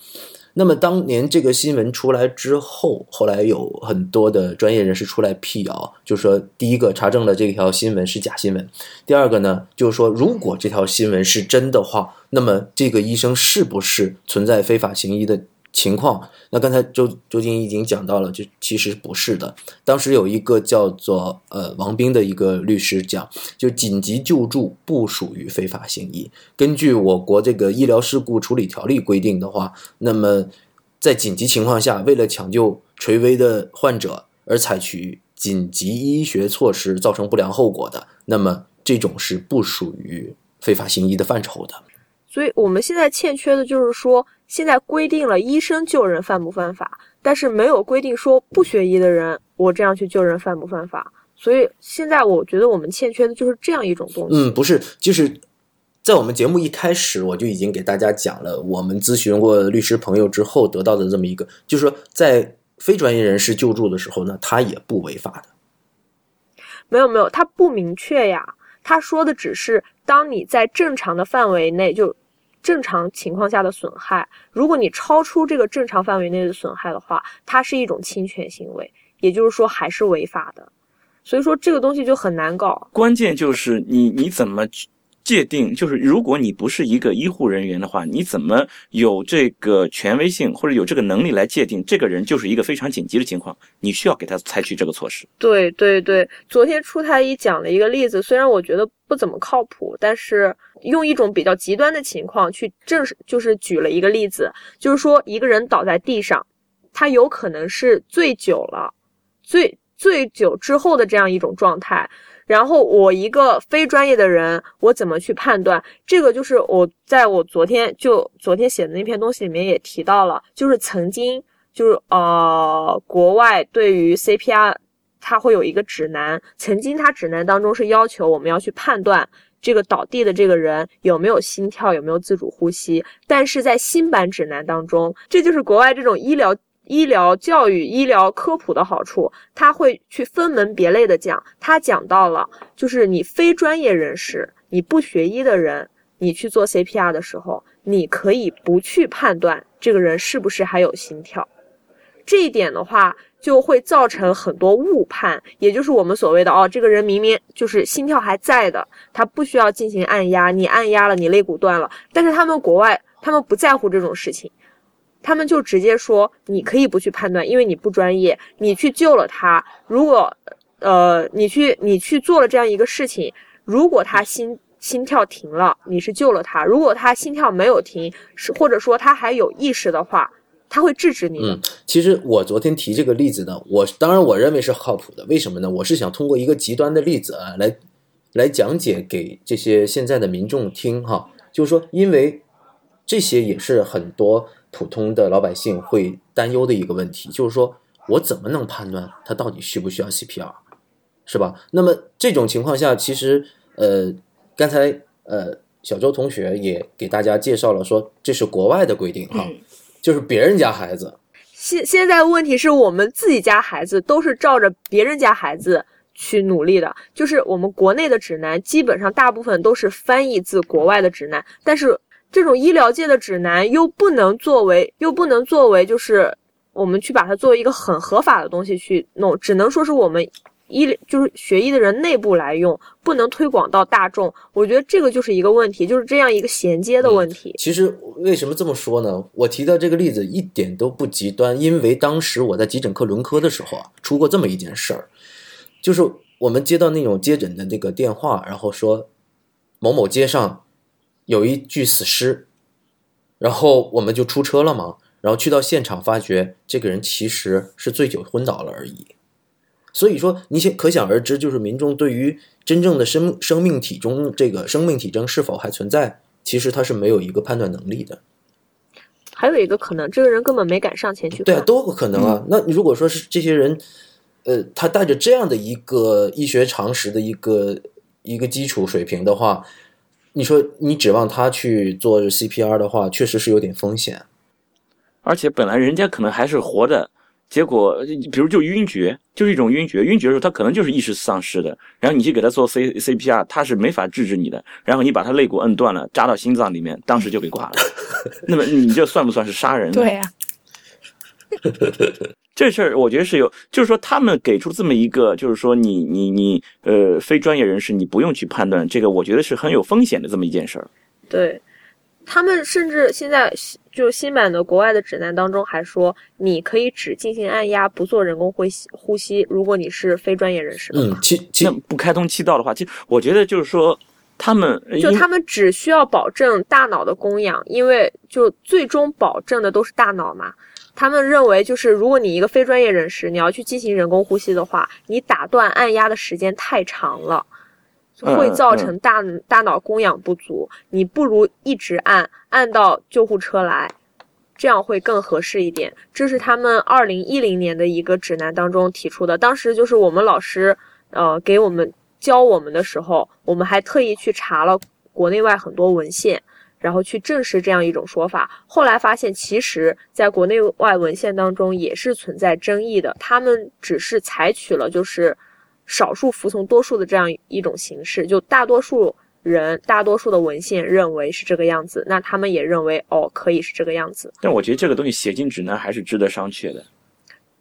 那么当年这个新闻出来之后，后来有很多的专业人士出来辟谣，就说第一个查证了这条新闻是假新闻，第二个呢，就是说，如果这条新闻是真的话，那么这个医生是不是存在非法行医的情况？那刚才周周静已经讲到了，就其实不是的。当时有一个叫做呃王斌的一个律师讲，就紧急救助不属于非法行医。根据我国这个医疗事故处理条例规定的话，那么在紧急情况下，为了抢救垂危的患者而采取紧急医学措施造成不良后果的，那么这种是不属于非法行医的范畴的。所以我们现在欠缺的就是说，现在规定了医生救人犯不犯法，但是没有规定说不学医的人我这样去救人犯不犯法。所以现在我觉得我们欠缺的就是这样一种东西。嗯，不是，就是在我们节目一开始我就已经给大家讲了，我们咨询过律师朋友之后得到的这么一个，就是说在非专业人士救助的时候呢，他也不违法的。没有没有，他不明确呀。他说的只是当你在正常的范围内，就正常情况下的损害，如果你超出这个正常范围内的损害的话，它是一种侵权行为，也就是说还是违法的。所以说这个东西就很难搞。关键就是你你怎么界定？就是如果你不是一个医护人员的话，你怎么有这个权威性或者有这个能力来界定这个人就是一个非常紧急的情况，你需要给他采取这个措施？对对对，昨天出太医讲了一个例子，虽然我觉得不怎么靠谱，但是用一种比较极端的情况去证实，就是举了一个例子，就是说一个人倒在地上，他有可能是醉酒了，醉醉酒之后的这样一种状态。然后我一个非专业的人，我怎么去判断？这个就是我在我昨天就昨天写的那篇东西里面也提到了，就是曾经就是呃国外对于 CPR 它会有一个指南，曾经它指南当中是要求我们要去判断这个倒地的这个人有没有心跳，有没有自主呼吸，但是在新版指南当中，这就是国外这种医疗。医疗教育、医疗科普的好处，他会去分门别类的讲。他讲到了，就是你非专业人士、你不学医的人，你去做 CPR 的时候，你可以不去判断这个人是不是还有心跳。这一点的话，就会造成很多误判，也就是我们所谓的哦，这个人明明就是心跳还在的，他不需要进行按压，你按压了，你肋骨断了。但是他们国外，他们不在乎这种事情。他们就直接说，你可以不去判断，因为你不专业，你去救了他。如果，呃，你去你去做了这样一个事情，如果他心心跳停了，你是救了他；如果他心跳没有停，是或者说他还有意识的话，他会制止你。嗯，其实我昨天提这个例子呢，我当然我认为是靠谱的，为什么呢？我是想通过一个极端的例子啊，来来讲解给这些现在的民众听哈，就是说，因为这些也是很多。普通的老百姓会担忧的一个问题，就是说我怎么能判断他到底需不需要 CPR，是吧？那么这种情况下，其实呃，刚才呃小周同学也给大家介绍了，说这是国外的规定哈，嗯就是别人家孩子。现现在问题是我们自己家孩子都是照着别人家孩子去努力的，就是我们国内的指南基本上大部分都是翻译自国外的指南，但是。这种医疗界的指南又不能作为，又不能作为，就是我们去把它作为一个很合法的东西去弄，只能说是我们医就是学医的人内部来用，不能推广到大众。我觉得这个就是一个问题，就是这样一个衔接的问题。其实为什么这么说呢？我提到这个例子一点都不极端，因为当时我在急诊科轮科的时候啊，出过这么一件事儿，就是我们接到那种接诊的那个电话，然后说某某街上。有一具死尸，然后我们就出车了嘛，然后去到现场，发觉这个人其实是醉酒昏倒了而已。所以说，你想可想而知，就是民众对于真正的生生命体中这个生命体征是否还存在，其实他是没有一个判断能力的。还有一个可能，这个人根本没敢上前去。对啊，都有可能啊。那如果说是这些人，呃，他带着这样的一个医学常识的一个一个基础水平的话。你说你指望他去做 CPR 的话，确实是有点风险。而且本来人家可能还是活的，结果比如就晕厥，就是一种晕厥。晕厥的时候，他可能就是意识丧失的。然后你去给他做 C CPR，他是没法制止你的。然后你把他肋骨摁断了，扎到心脏里面，当时就给挂了。那么你这算不算是杀人？对呀、这事儿我觉得是有，就是说他们给出这么一个，就是说你你你呃非专业人士你不用去判断这个，我觉得是很有风险的这么一件事儿。对，他们甚至现在就新版的国外的指南当中还说，你可以只进行按压，不做人工呼吸呼吸。如果你是非专业人士的话，嗯，其其那不开通气道的话，其实我觉得就是说他们就他们只需要保证大脑的供氧，因为就最终保证的都是大脑嘛。他们认为，就是如果你一个非专业人士，你要去进行人工呼吸的话，你打断按压的时间太长了，嗯会造成大大脑供氧不足。你不如一直按，按到救护车来，这样会更合适一点。这是他们二零一零年的一个指南当中提出的。当时就是我们老师呃给我们教我们的时候，我们还特意去查了国内外很多文献。然后去证实这样一种说法，后来发现，其实在国内外文献当中也是存在争议的。他们只是采取了就是少数服从多数的这样一种形式，就大多数人、大多数的文献认为是这个样子，那他们也认为哦可以是这个样子。但我觉得这个东西写进指南还是值得商榷的。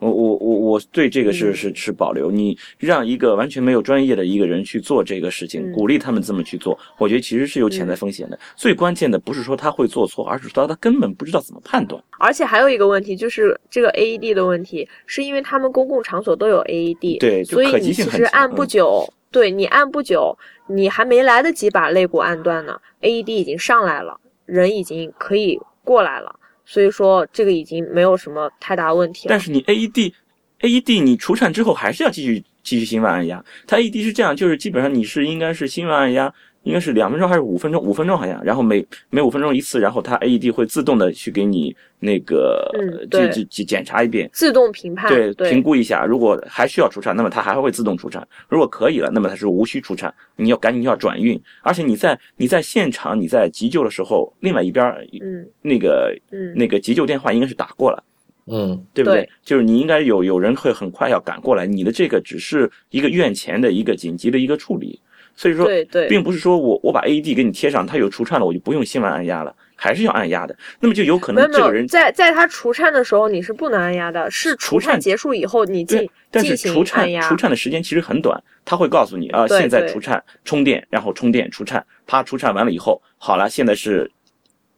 我我我我对这个是嗯是是保留。你让一个完全没有专业的一个人去做这个事情，嗯鼓励他们这么去做，我觉得其实是有潜在风险的。最关键的不是说他会做错，而是说他根本不知道怎么判断。而且还有一个问题就是这个 AED 的问题，是因为他们公共场所都有 AED，对所以你其实按不嗯久，对你按不久，你还没来得及把肋骨按断呢，AED 已经上来了，人已经可以过来了，所以说这个已经没有什么太大问题了。但是你 AED AED 你除颤之后还是要继续继续心外按压。它 AED 是这样，就是基本上你是应该是心外按压，应该是两分钟还是五分钟？五分钟好像，然后每每五分钟一次，然后它 AED 会自动的去给你那个嗯对这这这检查一遍。自动评判，对，对评估一下，如果还需要除颤，那么它还会自动除颤；如果可以了，那么它是无需除颤，你要赶紧要转运。而且你在你在现场你在急救的时候，另外一边儿嗯那个嗯那个急救电话应该是打过了。嗯对不对？对就是你应该有有人会很快要赶过来，你的这个只是一个院前的一个紧急的一个处理，所以说，对对并不是说我我把 AED 给你贴上，它有除颤了，我就不用心外按压了，还是要按压的。那么就有可能这个人在在他除颤的时候你是不能按压的，是除颤结束以后你进，但是除颤除。颤的时间其实很短，他会告诉你啊，对现在除颤充电，然后充电除颤，啪除颤完了以后，好了，现在是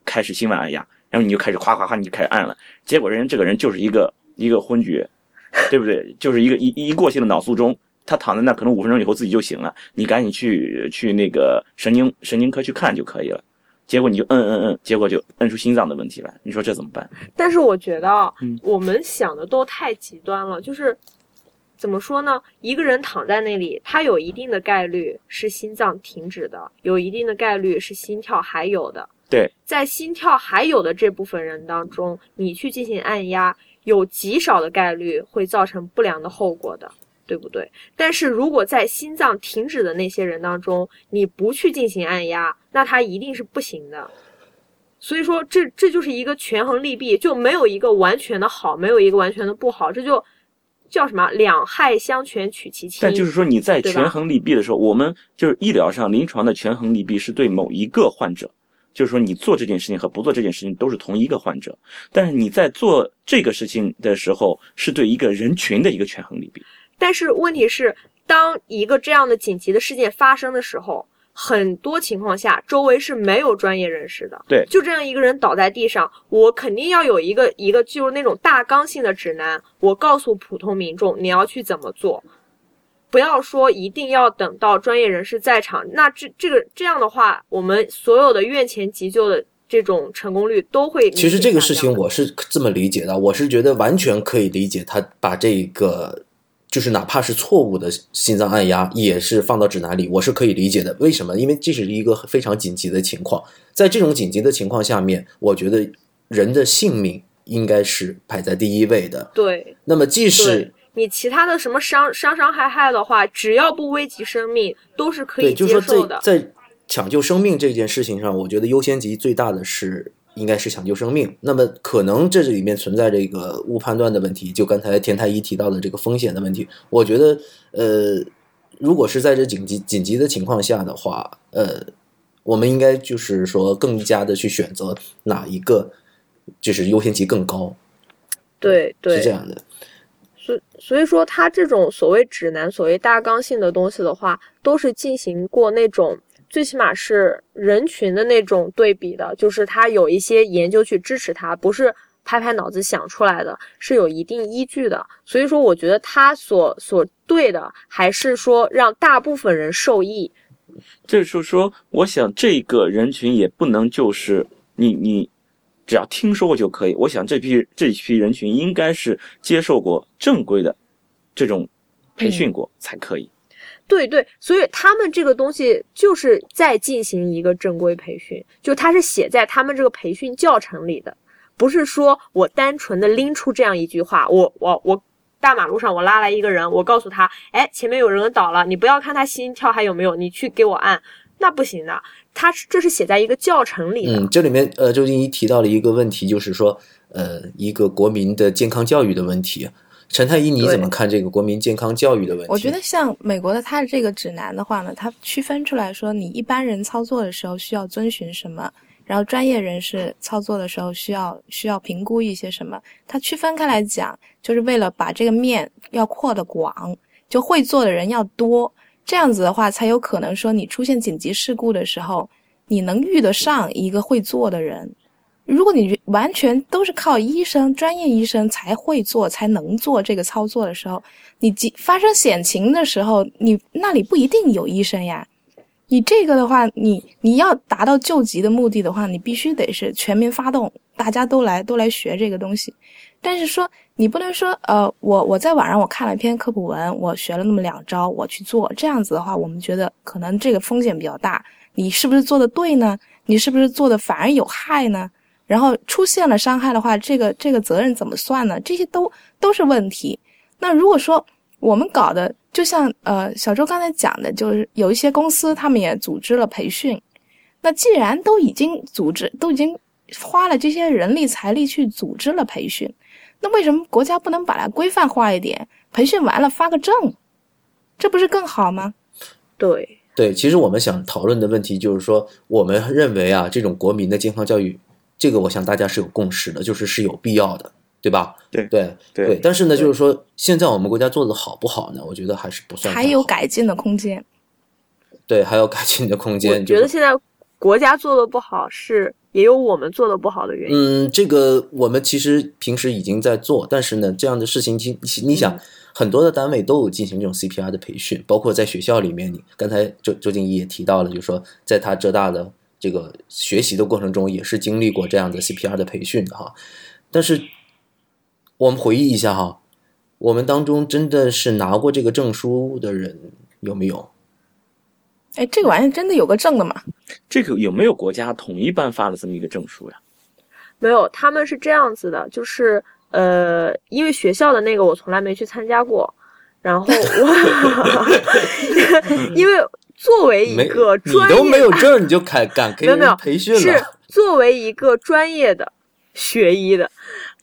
开始心外按压，然后你就开始夸夸夸你就开始按了，结果人这个人就是一个一个昏厥，对不对？就是一个一一过性的脑卒中。他躺在那，可能五分钟以后自己就醒了，你赶紧去去那个神经神经科去看就可以了。结果你就摁摁摁，结果就摁出心脏的问题来，你说这怎么办？但是我觉得啊嗯我们想的都太极端了，就是怎么说呢？一个人躺在那里，他有一定的概率是心脏停止的，有一定的概率是心跳还有的。对，在心跳还有的这部分人当中，你去进行按压，有极少的概率会造成不良的后果的。对不对？但是如果在心脏停止的那些人当中，你不去进行按压，那他一定是不行的。所以说这，这就是一个权衡利弊，就没有一个完全的好，没有一个完全的不好，这就叫什么两害相权取其轻。但就是说你在权衡利弊的时候，我们就是医疗上临床的权衡利弊是对某一个患者，就是说你做这件事情和不做这件事情都是同一个患者，但是你在做这个事情的时候是对一个人群的一个权衡利弊。但是问题是，当一个这样的紧急的事件发生的时候，很多情况下周围是没有专业人士的。对就这样一个人倒在地上，我肯定要有一个一个就是那种大纲性的指南，我告诉普通民众你要去怎么做。不要说一定要等到专业人士在场，那这这个这样的话，我们所有的院前急救的这种成功率都会其实这个事情我是这么理解的，我是觉得完全可以理解他把这个。就是哪怕是错误的心脏按压，也是放到指南里，我是可以理解的。为什么？因为这是一个非常紧急的情况，在这种紧急的情况下面，我觉得人的性命应该是排在第一位的。对那么，即使你其他的什么伤伤伤害害的话，只要不危及生命，都是可以对，就是接受的。说在在抢救生命这件事情上，我觉得优先级最大的是应该是抢救生命。那么可能这里面存在这个误判断的问题，就刚才田太医提到的这个风险的问题。我觉得，呃，如果是在这紧急紧急的情况下的话，呃，我们应该就是说更加的去选择哪一个就是优先级更高，对对，是这样的。所所以说，它这种所谓指南、所谓大纲性的东西的话，都是进行过那种最起码是人群的那种对比的，就是他有一些研究去支持他，不是拍拍脑子想出来的，是有一定依据的。所以说，我觉得他所所对的，还是说让大部分人受益。就是说，我想这个人群也不能就是你你。只要听说过就可以。我想这批这一批人群应该是接受过正规的这种培训过才可以。对对，所以他们这个东西就是在进行一个正规培训，就它是写在他们这个培训教程里的，不是说我单纯的拎出这样一句话，我我我大马路上我拉来一个人，我告诉他，哎，前面有人倒了，你不要看他心跳还有没有，你去给我按，那不行的。他这是写在一个教程里。嗯，这里面呃，周静怡提到了一个问题，就是说呃，一个国民的健康教育的问题。陈太医，你怎么看这个国民健康教育的问题？我觉得像美国的它的这个指南的话呢，它区分出来说，你一般人操作的时候需要遵循什么，然后专业人士操作的时候需要需要评估一些什么。它区分开来讲，就是为了把这个面要扩得广，就会做的人要多。这样子的话，才有可能说你出现紧急事故的时候，你能遇得上一个会做的人。如果你完全都是靠医生、专业医生才会做、才能做这个操作的时候，你急发生险情的时候，你那里不一定有医生呀。你这个的话，你你要达到救急的目的的话，你必须得是全民发动，大家都来都来学这个东西。但是说你不能说，呃，我我在网上我看了一篇科普文，我学了那么两招，我去做这样子的话，我们觉得可能这个风险比较大。你是不是做的对呢？你是不是做的反而有害呢？然后出现了伤害的话，这个这个责任怎么算呢？这些都都是问题。那如果说我们搞的，就像呃小周刚才讲的，就是有一些公司他们也组织了培训。那既然都已经组织，都已经花了这些人力财力去组织了培训，那为什么国家不能把它规范化一点？培训完了发个证，这不是更好吗？对对，其实我们想讨论的问题就是说，我们认为啊，这种国民的健康教育，这个我想大家是有共识的，就是是有必要的。对吧？对对对，但是呢，就是说现在我们国家做的好不好呢？我觉得还是不算，还有改进的空间。对，还有改进的空间。我觉得现在国家做的不好，是也有我们做的不好的原因。嗯，这个我们其实平时已经在做，但是呢，这样的事情，你你想，很多的单位都有进行这种 CPR 的培训，包括在学校里面，你刚才周周静怡也提到了，就是说在他浙大的这个学习的过程中，也是经历过这样的 CPR 的培训的哈，但是。我们回忆一下哈，我们当中真的是拿过这个证书的人有没有？哎，这个玩意真的有个证的吗？这个有没有国家统一颁发的这么一个证书呀？没有，他们是这样子的，就是呃，因为学校的那个我从来没去参加过，然后我 因为作为一个专业，你都没有证你就敢敢给 人培训了？是作为一个专业的学医的。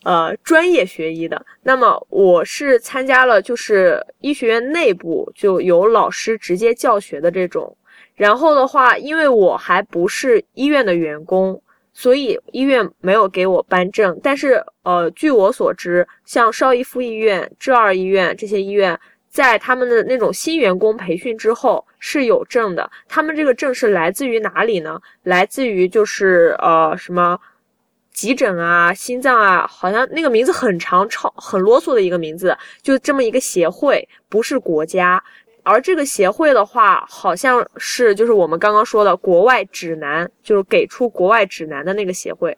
呃，专业学医的，那么我是参加了，就是医学院内部就有老师直接教学的这种。然后的话，因为我还不是医院的员工，所以医院没有给我颁证。但是，呃，据我所知，像邵逸夫医院、浙二医院这些医院，在他们的那种新员工培训之后是有证的。他们这个证是来自于哪里呢？来自于就是呃什么？急诊啊，心脏啊，好像那个名字很长，超很啰嗦的一个名字，就这么一个协会，不是国家。而这个协会的话，好像是就是我们刚刚说的国外指南，就是给出国外指南的那个协会。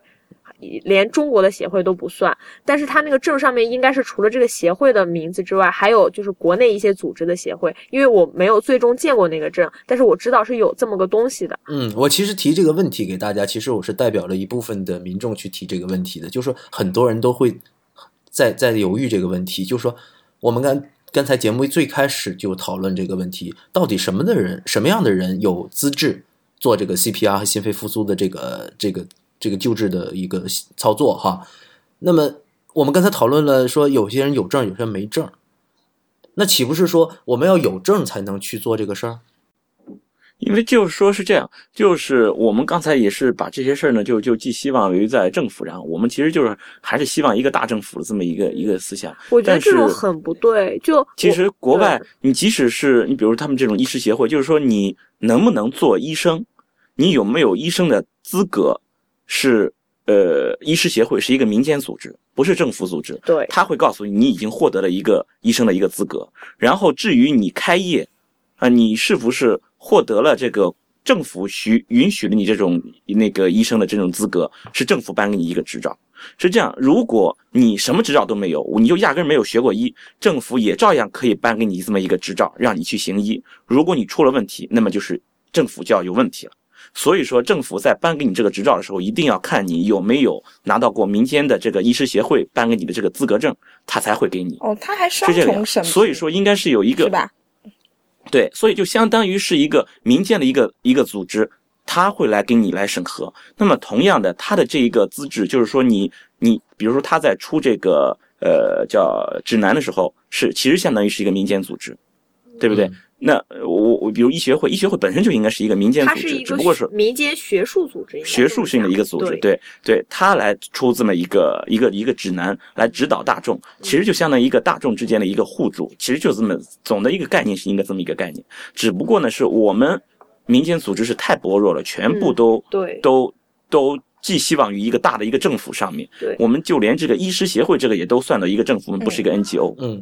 连中国的协会都不算，但是他那个证上面应该是除了这个协会的名字之外，还有就是国内一些组织的协会。因为我没有最终见过那个证，但是我知道是有这么个东西的。嗯，我其实提这个问题给大家，其实我是代表了一部分的民众去提这个问题的，就是说很多人都会在在犹豫这个问题，就是说我们刚刚才节目最开始就讨论这个问题，到底什么的人，什么样的人有资质做这个 CPR 和心肺复苏的这个这个这个救治的一个操作哈。那么我们刚才讨论了说，有些人有证，有些人没证，那岂不是说我们要有证才能去做这个事儿？因为就是说是这样，就是我们刚才也是把这些事儿呢，就就寄希望于在政府上。我们其实就是还是希望一个大政府的这么一个一个思想。我觉得但是这种很不对。就其实国外，你即使是你比如他们这种医师协会，就是说你能不能做医生，你有没有医生的资格，是呃，医师协会是一个民间组织，不是政府组织。对他会告诉你，你已经获得了一个医生的一个资格。然后至于你开业，啊、你是不是获得了这个政府许允许了你这种那个医生的这种资格，是政府颁给你一个执照。是这样，如果你什么执照都没有，你就压根儿没有学过医，政府也照样可以颁给你这么一个执照，让你去行医。如果你出了问题，那么就是政府就要有问题了。所以说，政府在颁给你这个执照的时候，一定要看你有没有拿到过民间的这个医师协会颁给你的这个资格证，他才会给你。哦，他还双是这个样，重审批，所以说应该是有一个是吧？对，所以就相当于是一个民间的一个一个组织，他会来给你来审核。那么同样的，他的这一个资质，就是说你你，比如说他在出这个呃叫指南的时候，是其实相当于是一个民间组织，对不对？嗯那呃我我比如医学会，医学会本身就应该是一个民间组织，它是一个只不过是民间学术组织学术性的一个组织，对对对，他来出这么一个一个一个指南来指导大众，其实就相当于一个大众之间的一个互助，其实就这么总的一个概念是应该这么一个概念，只不过呢是我们民间组织是太薄弱了，全部嗯都、对都都寄希望于一个大的一个政府上面，对我们就连这个医师协会这个也都算到一个政府，我们不是一个 NGO，嗯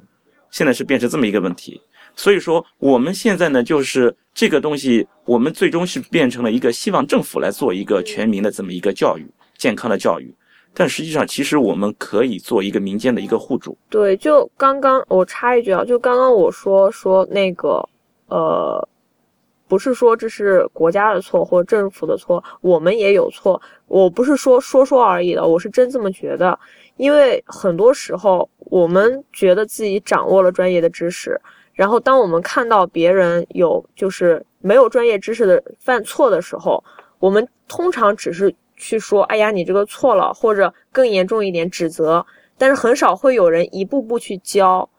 现在是变成这么一个问题。所以说，我们现在呢，就是这个东西，我们最终是变成了一个希望政府来做一个全民的这么一个教育，健康的教育。但实际上，其实我们可以做一个民间的一个互助。对，就刚刚我插一句啊，就刚刚我说说那个呃，不是说这是国家的错或政府的错，我们也有错。我不是说说说而已的，我是真这么觉得。因为很多时候我们觉得自己掌握了专业的知识，然后当我们看到别人有就是没有专业知识的犯错的时候，我们通常只是去说：“哎呀，你这个错了”，或者更严重一点指责。但是很少会有人一步步去教。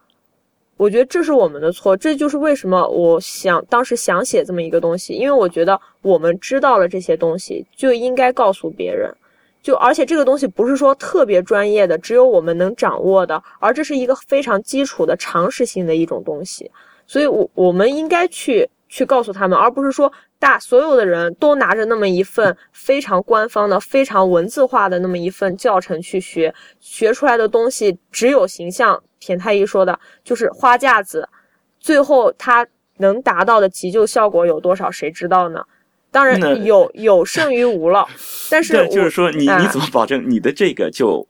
我觉得这是我们的错，这就是为什么我想当时想写这么一个东西，因为我觉得我们知道了这些东西，就应该告诉别人。就而且这个东西不是说特别专业的，只有我们能掌握的，而这是一个非常基础的常识性的一种东西，所以我我们应该去去告诉他们，而不是说大所有的人都拿着那么一份非常官方的、非常文字化的那么一份教程去学，学出来的东西只有形象。田太医说的就是花架子，最后它能达到的急救效果有多少，谁知道呢？当然有有胜于无了，但是就是说你啊你怎么保证你的这个就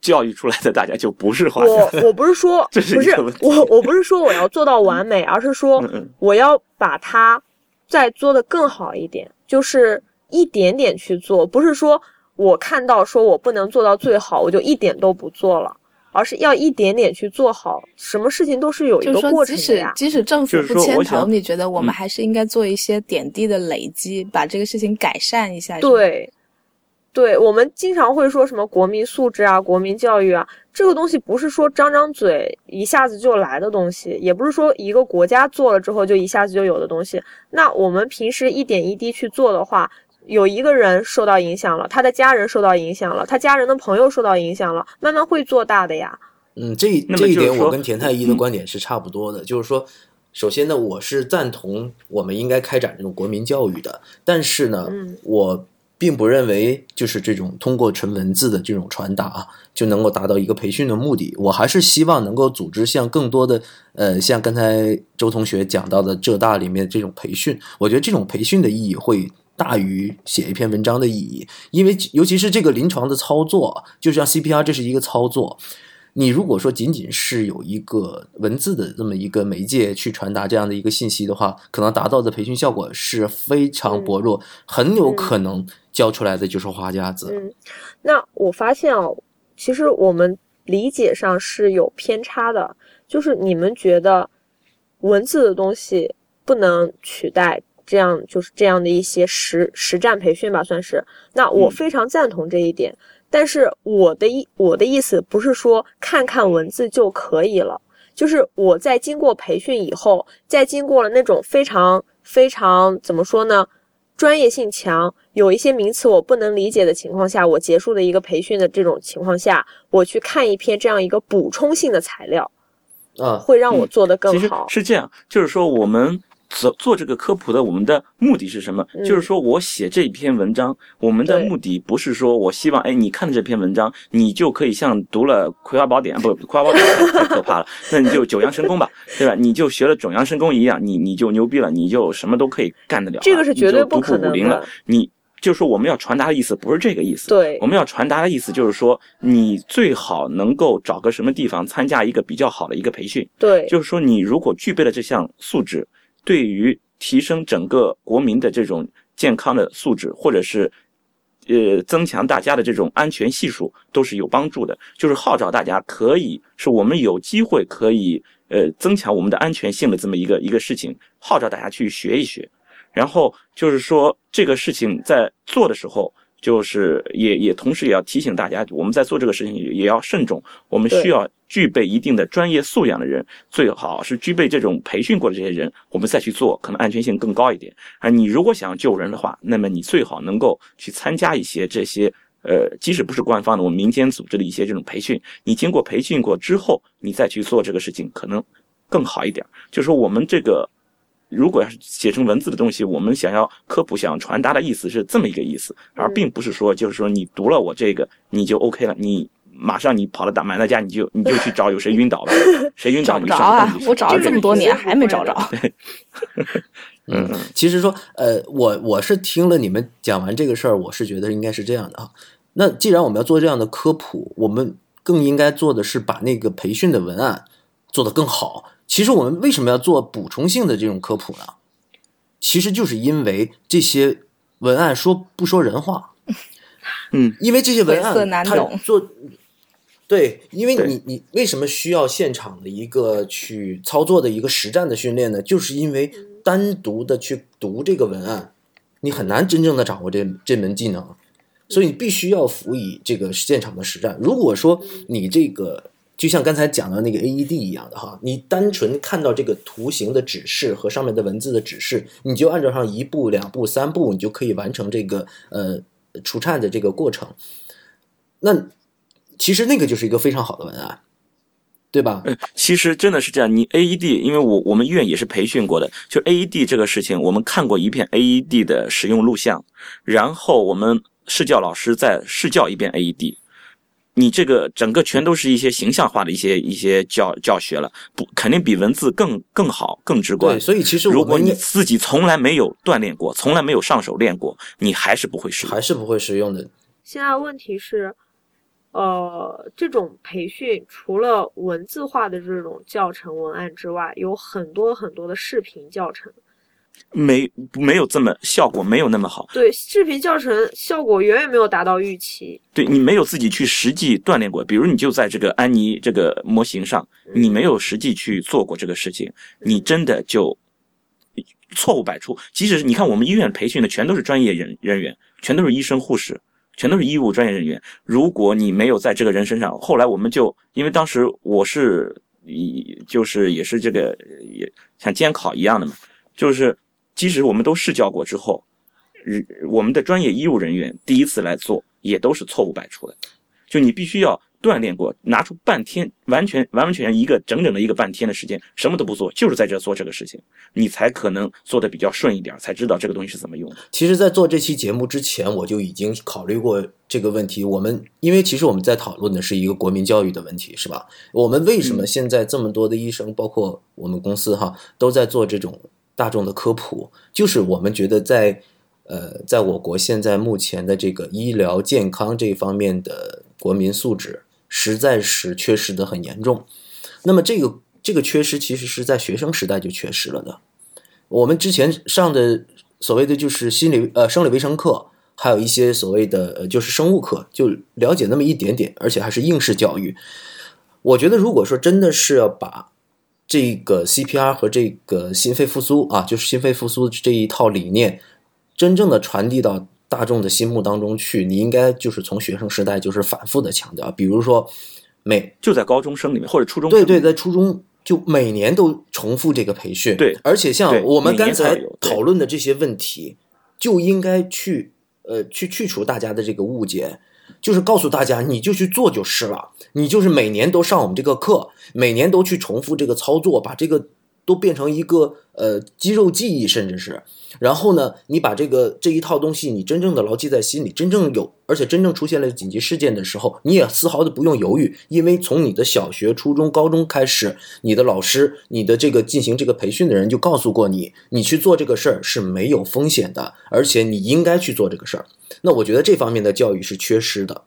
教育出来的大家就不是花 我？我不是说不是我我不是说我要做到完美，而是说我要把它再做的更好一点，就是一点点去做，不是说我看到说我不能做到最好，我就一点都不做了，而是要一点点去做好。什么事情都是有一就是说，个过即使程的呀。即使政府不牵头，你觉得我们嗯还是应该做一些点滴的累积，把这个事情改善一下。，对，对，我们经常会说什么国民素质啊、国民教育啊，这个东西不是说张张嘴一下子就来的东西，也不是说一个国家做了之后就一下子就有的东西。那我们平时一点一滴去做的话，有一个人受到影响了，他的家人受到影响了，他家人的朋友受到影响了，慢慢会做大的呀。嗯，这这一点我跟田太医的嗯观点是差不多的，就是说，首先呢，我是赞同我们应该开展这种国民教育的，但是呢，嗯我并不认为就是这种通过纯文字的这种传达啊就能够达到一个培训的目的。我还是希望能够组织像更多的呃，像刚才周同学讲到的浙大里面这种培训，我觉得这种培训的意义会。大于写一篇文章的意义，因为尤其是这个临床的操作，就像 CPR，这是一个操作，你如果说仅仅是有一个文字的这么一个媒介去传达这样的一个信息的话，可能达到的培训效果是非常薄弱，很有可能教出来的就是花架子。嗯，那我发现哦，其实我们理解上是有偏差的，就是你们觉得文字的东西不能取代这样就是这样的一些实实战培训吧，算是。那我嗯非常赞同这一点，但是我的意我的意思不是说看看文字就可以了，就是我在经过培训以后，在经过了那种非常非常怎么说呢？专业性强，有一些名词我不能理解的情况下，我结束的一个培训的这种情况下，我去看一篇这样一个补充性的材料，啊，会让我做得更其实好。是这样，就是说我们做做这个科普的，我们的目的是什么？嗯就是说我写这篇文章，我们的目的不是说我希望，哎，你看了这篇文章，你就可以像读了《葵花宝典》不，《葵花宝典》太可怕了，那你就九阳神功吧，对吧？你就学了九阳神功一样，你你就牛逼了，你就什么都可以干得了了。这个是绝对不可能的。你就是说我们要传达的意思不是这个意思，对我们要传达的意思就是说，你最好能够找个什么地方参加一个比较好的一个培训。对，就是说，你如果具备了这项素质，对于提升整个国民的这种健康的素质，或者是呃增强大家的这种安全系数，都是有帮助的。就是号召大家可以，是我们有机会可以呃增强我们的安全性的这么一个一个事情，号召大家去学一学。然后就是说，这个事情在做的时候，就是也也同时也要提醒大家，我们在做这个事情也也要慎重，我们需要具备一定的专业素养的人，最好是具备这种培训过的这些人，我们再去做，可能安全性更高一点。啊，你如果想要救人的话，那么你最好能够去参加一些这些。呃，即使不是官方的，我们民间组织的一些这种培训，你经过培训过之后，你再去做这个事情，可能更好一点。就是说，我们这个如果要是写成文字的东西，我们想要科普、想要传达的意思是这么一个意思，而并不是说就是说你读了我这个你就 OK 了，你马上你跑了，打满大家你就你就去找有谁晕倒了，谁晕倒找不你上着啊我找了这么多年还没找着。嗯，其实说，呃，我我是听了你们讲完这个事儿，我是觉得应该是这样的啊。那既然我们要做这样的科普，我们更应该做的是把那个培训的文案做得更好。其实我们为什么要做补充性的这种科普呢？其实就是因为这些文案说不说人话，嗯，因为这些文案它难懂做。对，因为你你为什么需要现场的一个去操作的一个实战的训练呢？就是因为单独的去读这个文案，你很难真正的掌握这这门技能，所以你必须要辅以这个现场的实战。如果说你这个就像刚才讲的那个 AED 一样的哈，你单纯看到这个图形的指示和上面的文字的指示，你就按照上一步、两步、三步，你就可以完成这个呃除颤的这个过程。那其实那个就是一个非常好的文案，对吧？嗯，其实真的是这样。你 AED，因为我我们医院也是培训过的，就 AED 这个事情，我们看过一遍 AED 的使用录像，然后我们试教老师再试教一遍 AED。你这个整个全都是一些形象化的一些一些教教学了，不肯定比文字更更好更直观对，。所以其实我如果你自己从来没有锻炼过，从来没有上手练过，你还是不会使用。还是不会使用的。现在问题是，呃，这种培训除了文字化的这种教程文案之外，有很多很多的视频教程。没没有这么效果，没有那么好。对，视频教程效果远远没有达到预期。对你没有自己去实际锻炼过，比如你就在这个安妮这个模型上，你没有实际去做过这个事情，你真的就错误百出。即使是你看我们医院培训的全都是专业人人员，全都是医生护士，全都是医务专业人员。如果你没有在这个人身上，后来我们就因为当时我是以就是也是这个也像监考一样的嘛，就是即使我们都试教过之后，日我们的专业医务人员第一次来做，也都是错误百出的。就你必须要锻炼过，拿出半天，完全完完全全一个整整的一个半天的时间，什么都不做，就是在这做这个事情，你才可能做的比较顺一点，才知道这个东西是怎么用的。其实，在做这期节目之前，我就已经考虑过这个问题。我们因为其实我们在讨论的是一个国民教育的问题，是吧？我们为什么现在这么多的医生，包括我们公司哈，都在做这种大众的科普？就是我们觉得在呃，在我国现在目前的这个医疗健康这方面的国民素质，实在是缺失的很严重。那么这个这个缺失，其实是在学生时代就缺失了的。我们之前上的所谓的就是心理呃生理卫生课，还有一些所谓的呃就是生物课，就了解那么一点点，而且还是应试教育。我觉得如果说真的是要把这个 CPR 和这个心肺复苏啊，就是心肺复苏这一套理念，真正的传递到大众的心目当中去，你应该就是从学生时代就是反复的强调，比如说每就在高中生里面或者初中生对对，在初中就每年都重复这个培训，对而且像我们刚才讨论的这些问题，就应该去呃去去除大家的这个误解。就是告诉大家，你就去做就是了。你就是每年都上我们这个课，每年都去重复这个操作，把这个都变成一个呃肌肉记忆，甚至是。然后呢，你把这个这一套东西，你真正的牢记在心里，真正有，而且真正出现了紧急事件的时候，你也丝毫的不用犹豫，因为从你的小学、初中、高中开始，你的老师、你的这个进行这个培训的人就告诉过你，你去做这个事儿是没有风险的，而且你应该去做这个事儿。那我觉得这方面的教育是缺失的，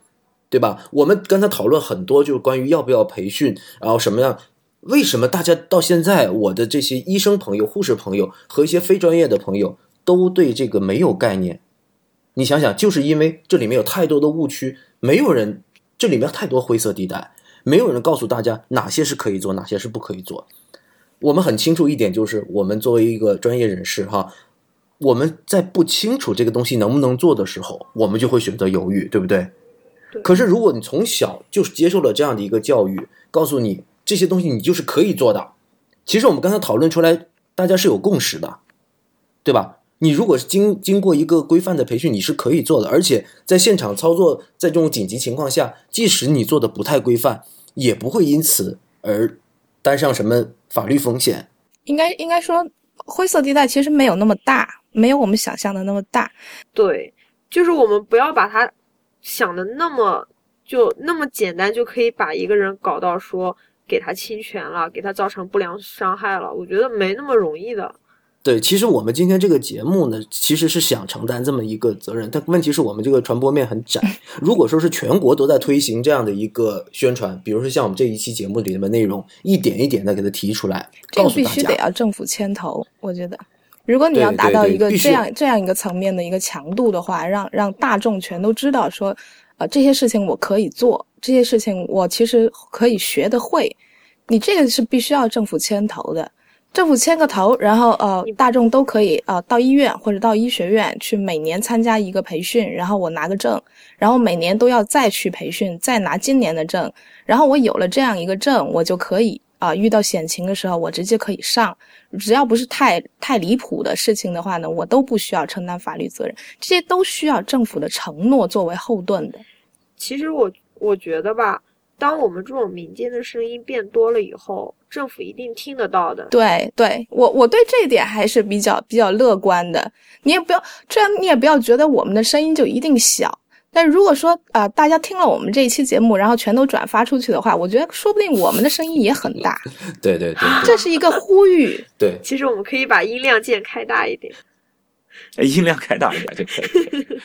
对吧？我们刚才讨论很多，就是关于要不要培训，然后什么样。为什么大家到现在，我的这些医生朋友、护士朋友和一些非专业的朋友都对这个没有概念？你想想，就是因为这里面有太多的误区，没有人，这里面太多灰色地带，没有人告诉大家哪些是可以做，哪些是不可以做。我们很清楚一点，就是我们作为一个专业人士，哈，我们在不清楚这个东西能不能做的时候，我们就会选择犹豫，对不对？可是如果你从小就是接受了这样的一个教育，告诉你这些东西你就是可以做的，其实我们刚才讨论出来，大家是有共识的，对吧？你如果是经经过一个规范的培训，你是可以做的，而且在现场操作，在这种紧急情况下，即使你做的不太规范，也不会因此而担上什么法律风险。应该应该说，灰色地带其实没有那么大，没有我们想象的那么大。对，就是我们不要把它想的那么就那么简单，就可以把一个人搞到说给他侵权了，给他造成不良伤害了。我觉得没那么容易的。对，其实我们今天这个节目呢，其实是想承担这么一个责任，但问题是我们这个传播面很窄。如果说是全国都在推行这样的一个宣传，比如说像我们这一期节目里面的内容，一点一点的给他提出来，这个必须得要政府牵头，我觉得。如果你要达到一个这样这样一个层面的一个强度的话，让让大众全都知道说，呃，这些事情我可以做，这些事情我其实可以学得会，你这个是必须要政府牵头的。政府牵个头，然后呃，大众都可以呃到医院或者到医学院去每年参加一个培训，然后我拿个证，然后每年都要再去培训，再拿今年的证，然后我有了这样一个证，我就可以啊、遇到险情的时候，我直接可以上，只要不是太太离谱的事情的话呢，我都不需要承担法律责任，这些都需要政府的承诺作为后盾的。其实我我觉得吧，当我们这种民间的声音变多了以后，政府一定听得到的。对对，我我对这一点还是比较比较乐观的。你也不要这样，你也不要觉得我们的声音就一定小。但如果说啊、呃大家听了我们这一期节目，然后全都转发出去的话，我觉得说不定我们的声音也很大。对对对这是一个呼吁。对，其实我们可以把音量键开大一点。哎 音量开大一点就可以。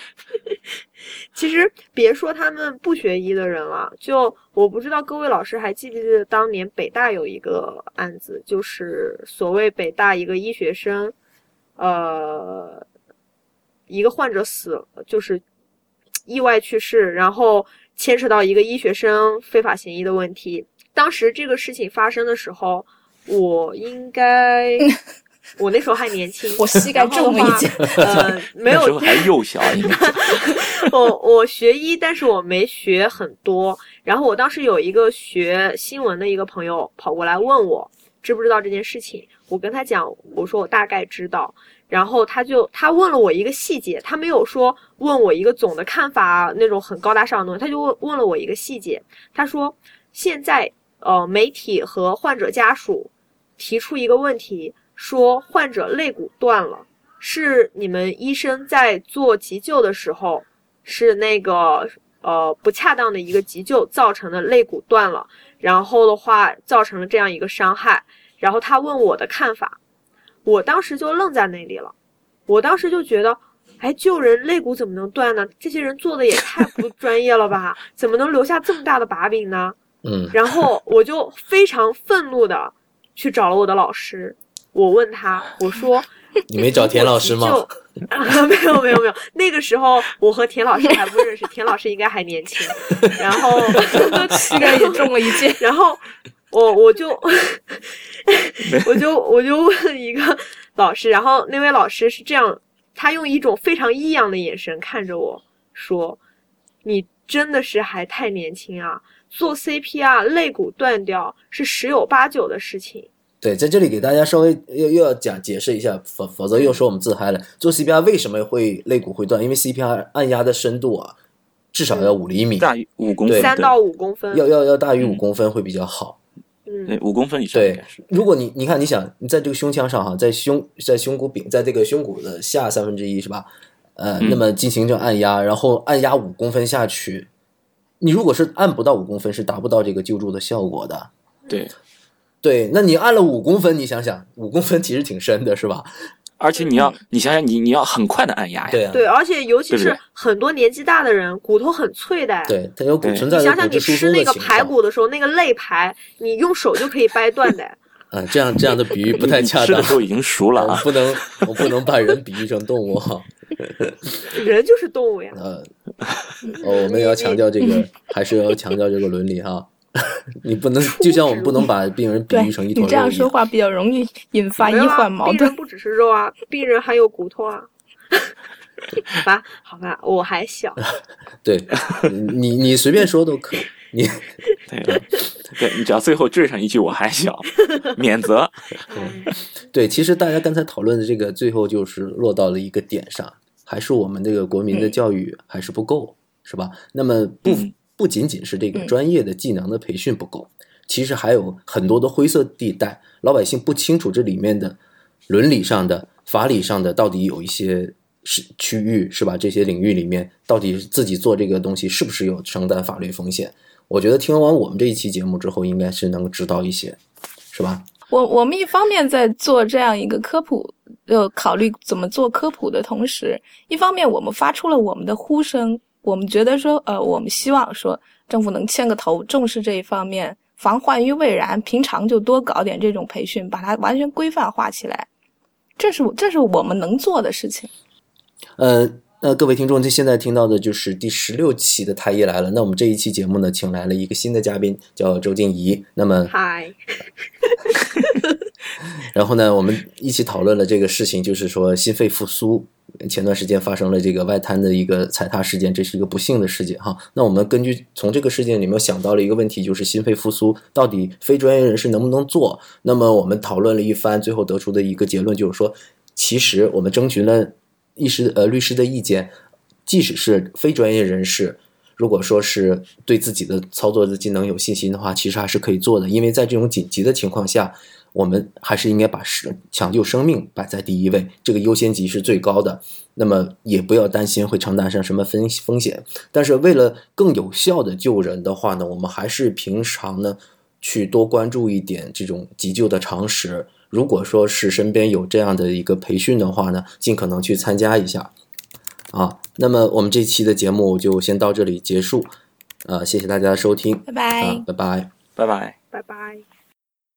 其实别说他们不学医的人了，就我不知道各位老师还记不记得当年北大有一个案子，就是所谓北大一个医学生，呃，一个患者死了，就是意外去世，然后牵扯到一个医学生非法行医的问题。当时这个事情发生的时候，我应该，我那时候还年轻，我膝盖中了一箭。呃，没有那时候还幼小，应该 我我学医，但是我没学很多。然后我当时有一个学新闻的一个朋友跑过来问我知不知道这件事情，我跟他讲，我说我大概知道。然后他就他问了我一个细节，他没有说问我一个总的看法那种很高大上的东西，他就问问了我一个细节。他说现在呃媒体和患者家属提出一个问题，说患者肋骨断了，是你们医生在做急救的时候。是那个呃不恰当的一个急救造成的肋骨断了，然后的话造成了这样一个伤害。然后他问我的看法，我当时就愣在那里了。我当时就觉得，哎，救人肋骨怎么能断呢？这些人做的也太不 专业了吧？怎么能留下这么大的把柄呢？嗯，然后我就非常愤怒的去找了我的老师，我问他，我说。你没找田老师吗？没有没有没有，那个时候我和田老师还不认识，田老师应该还年轻。然后膝盖也中了一箭。然后我我就，我就我就问一个老师，然后那位老师是这样，他用一种非常异样的眼神看着我说：“你真的是还太年轻啊！做 CPR 肋骨断掉是十有八九的事情。”对，在这里给大家稍微又又要讲解释一下，否否则又说我们自嗨了。做 CPR 为什么会肋骨会断？因为 CPR 按压的深度啊，至少要五厘米，大于五公分，三到五公分，要要要大于五嗯公分会比较好。对嗯五公分以上对，如果你你看，你想你在这个胸腔上哈，在胸在胸骨柄，在这个胸骨的下三分之一是吧？呃，嗯那么进行这按压，然后按压五公分下去，你如果是按不到五公分，是达不到这个救助的效果的。对，对，那你按了五公分，你想想，五公分其实挺深的，是吧？而且你要你想想你你要很快的按压呀，对啊，对，而且尤其是很多年纪大的人，骨头很脆的。对，它有骨存在你想想，有骨质疏你吃那个。排骨的时候，那个肋排，你用手就可以掰断的。嗯，这样这样的比喻不太恰当吃的。时候已经熟了啊，我不能，我不能把人比喻成动物哈。人就是动物呀。呃，哦，我们也要强调这个，还是要强调这个伦理哈。你不能，就像我们不能把病人比喻成一坨肉你这样说话比较容易引发医患矛盾病人。不只是肉啊，病人还有骨头啊。好吧，好吧，我还小，对，你你随便说都可以。你对对，你只要最后缀上一句“我还小”，免责。对，其实大家刚才讨论的这个，最后就是落到了一个点上，还是我们这个国民的教育还是不够，是吧？那么不嗯不仅仅是这个嗯专业的技能的培训不够，其实还有很多的灰色地带，老百姓不清楚这里面的伦理上的、法理上的到底有一些是区域，是吧？这些领域里面，到底自己做这个东西是不是有承担法律风险？我觉得听完我们这一期节目之后，应该是能够知道一些，是吧？我我们一方面在做这样一个科普，呃，考虑怎么做科普的同时，一方面我们发出了我们的呼声，我们觉得说，呃，我们希望说政府能牵个头，重视这一方面，防患于未然，平常就多搞点这种培训，把它完全规范化起来，这是这是我们能做的事情。呃，那各位听众，这现在听到的就是第十六期的太医来了。那我们这一期节目呢，请来了一个新的嘉宾，叫周静怡。那么，嗨，然后呢，我们一起讨论了这个事情，就是说心肺复苏。前段时间发生了这个外滩的一个踩踏事件，这是一个不幸的事件哈。那我们根据从这个事件里面想到了一个问题，就是心肺复苏到底非专业人士能不能做？那么我们讨论了一番，最后得出的一个结论就是说，其实我们征询了医师呃律师的意见，即使是非专业人士，如果说是对自己的操作的技能有信心的话，其实还是可以做的，因为在这种紧急的情况下，我们还是应该把生抢救生命摆在第一位，这个优先级是最高的。那么也不要担心会承担上什么风风险，但是为了更有效的救人的话呢，我们还是平常呢去多关注一点这种急救的常识。如果说是身边有这样的一个培训的话呢，尽可能去参加一下。啊，那么我们这期的节目就先到这里结束，呃，谢谢大家的收听，拜拜。啊，拜拜。拜拜。拜拜。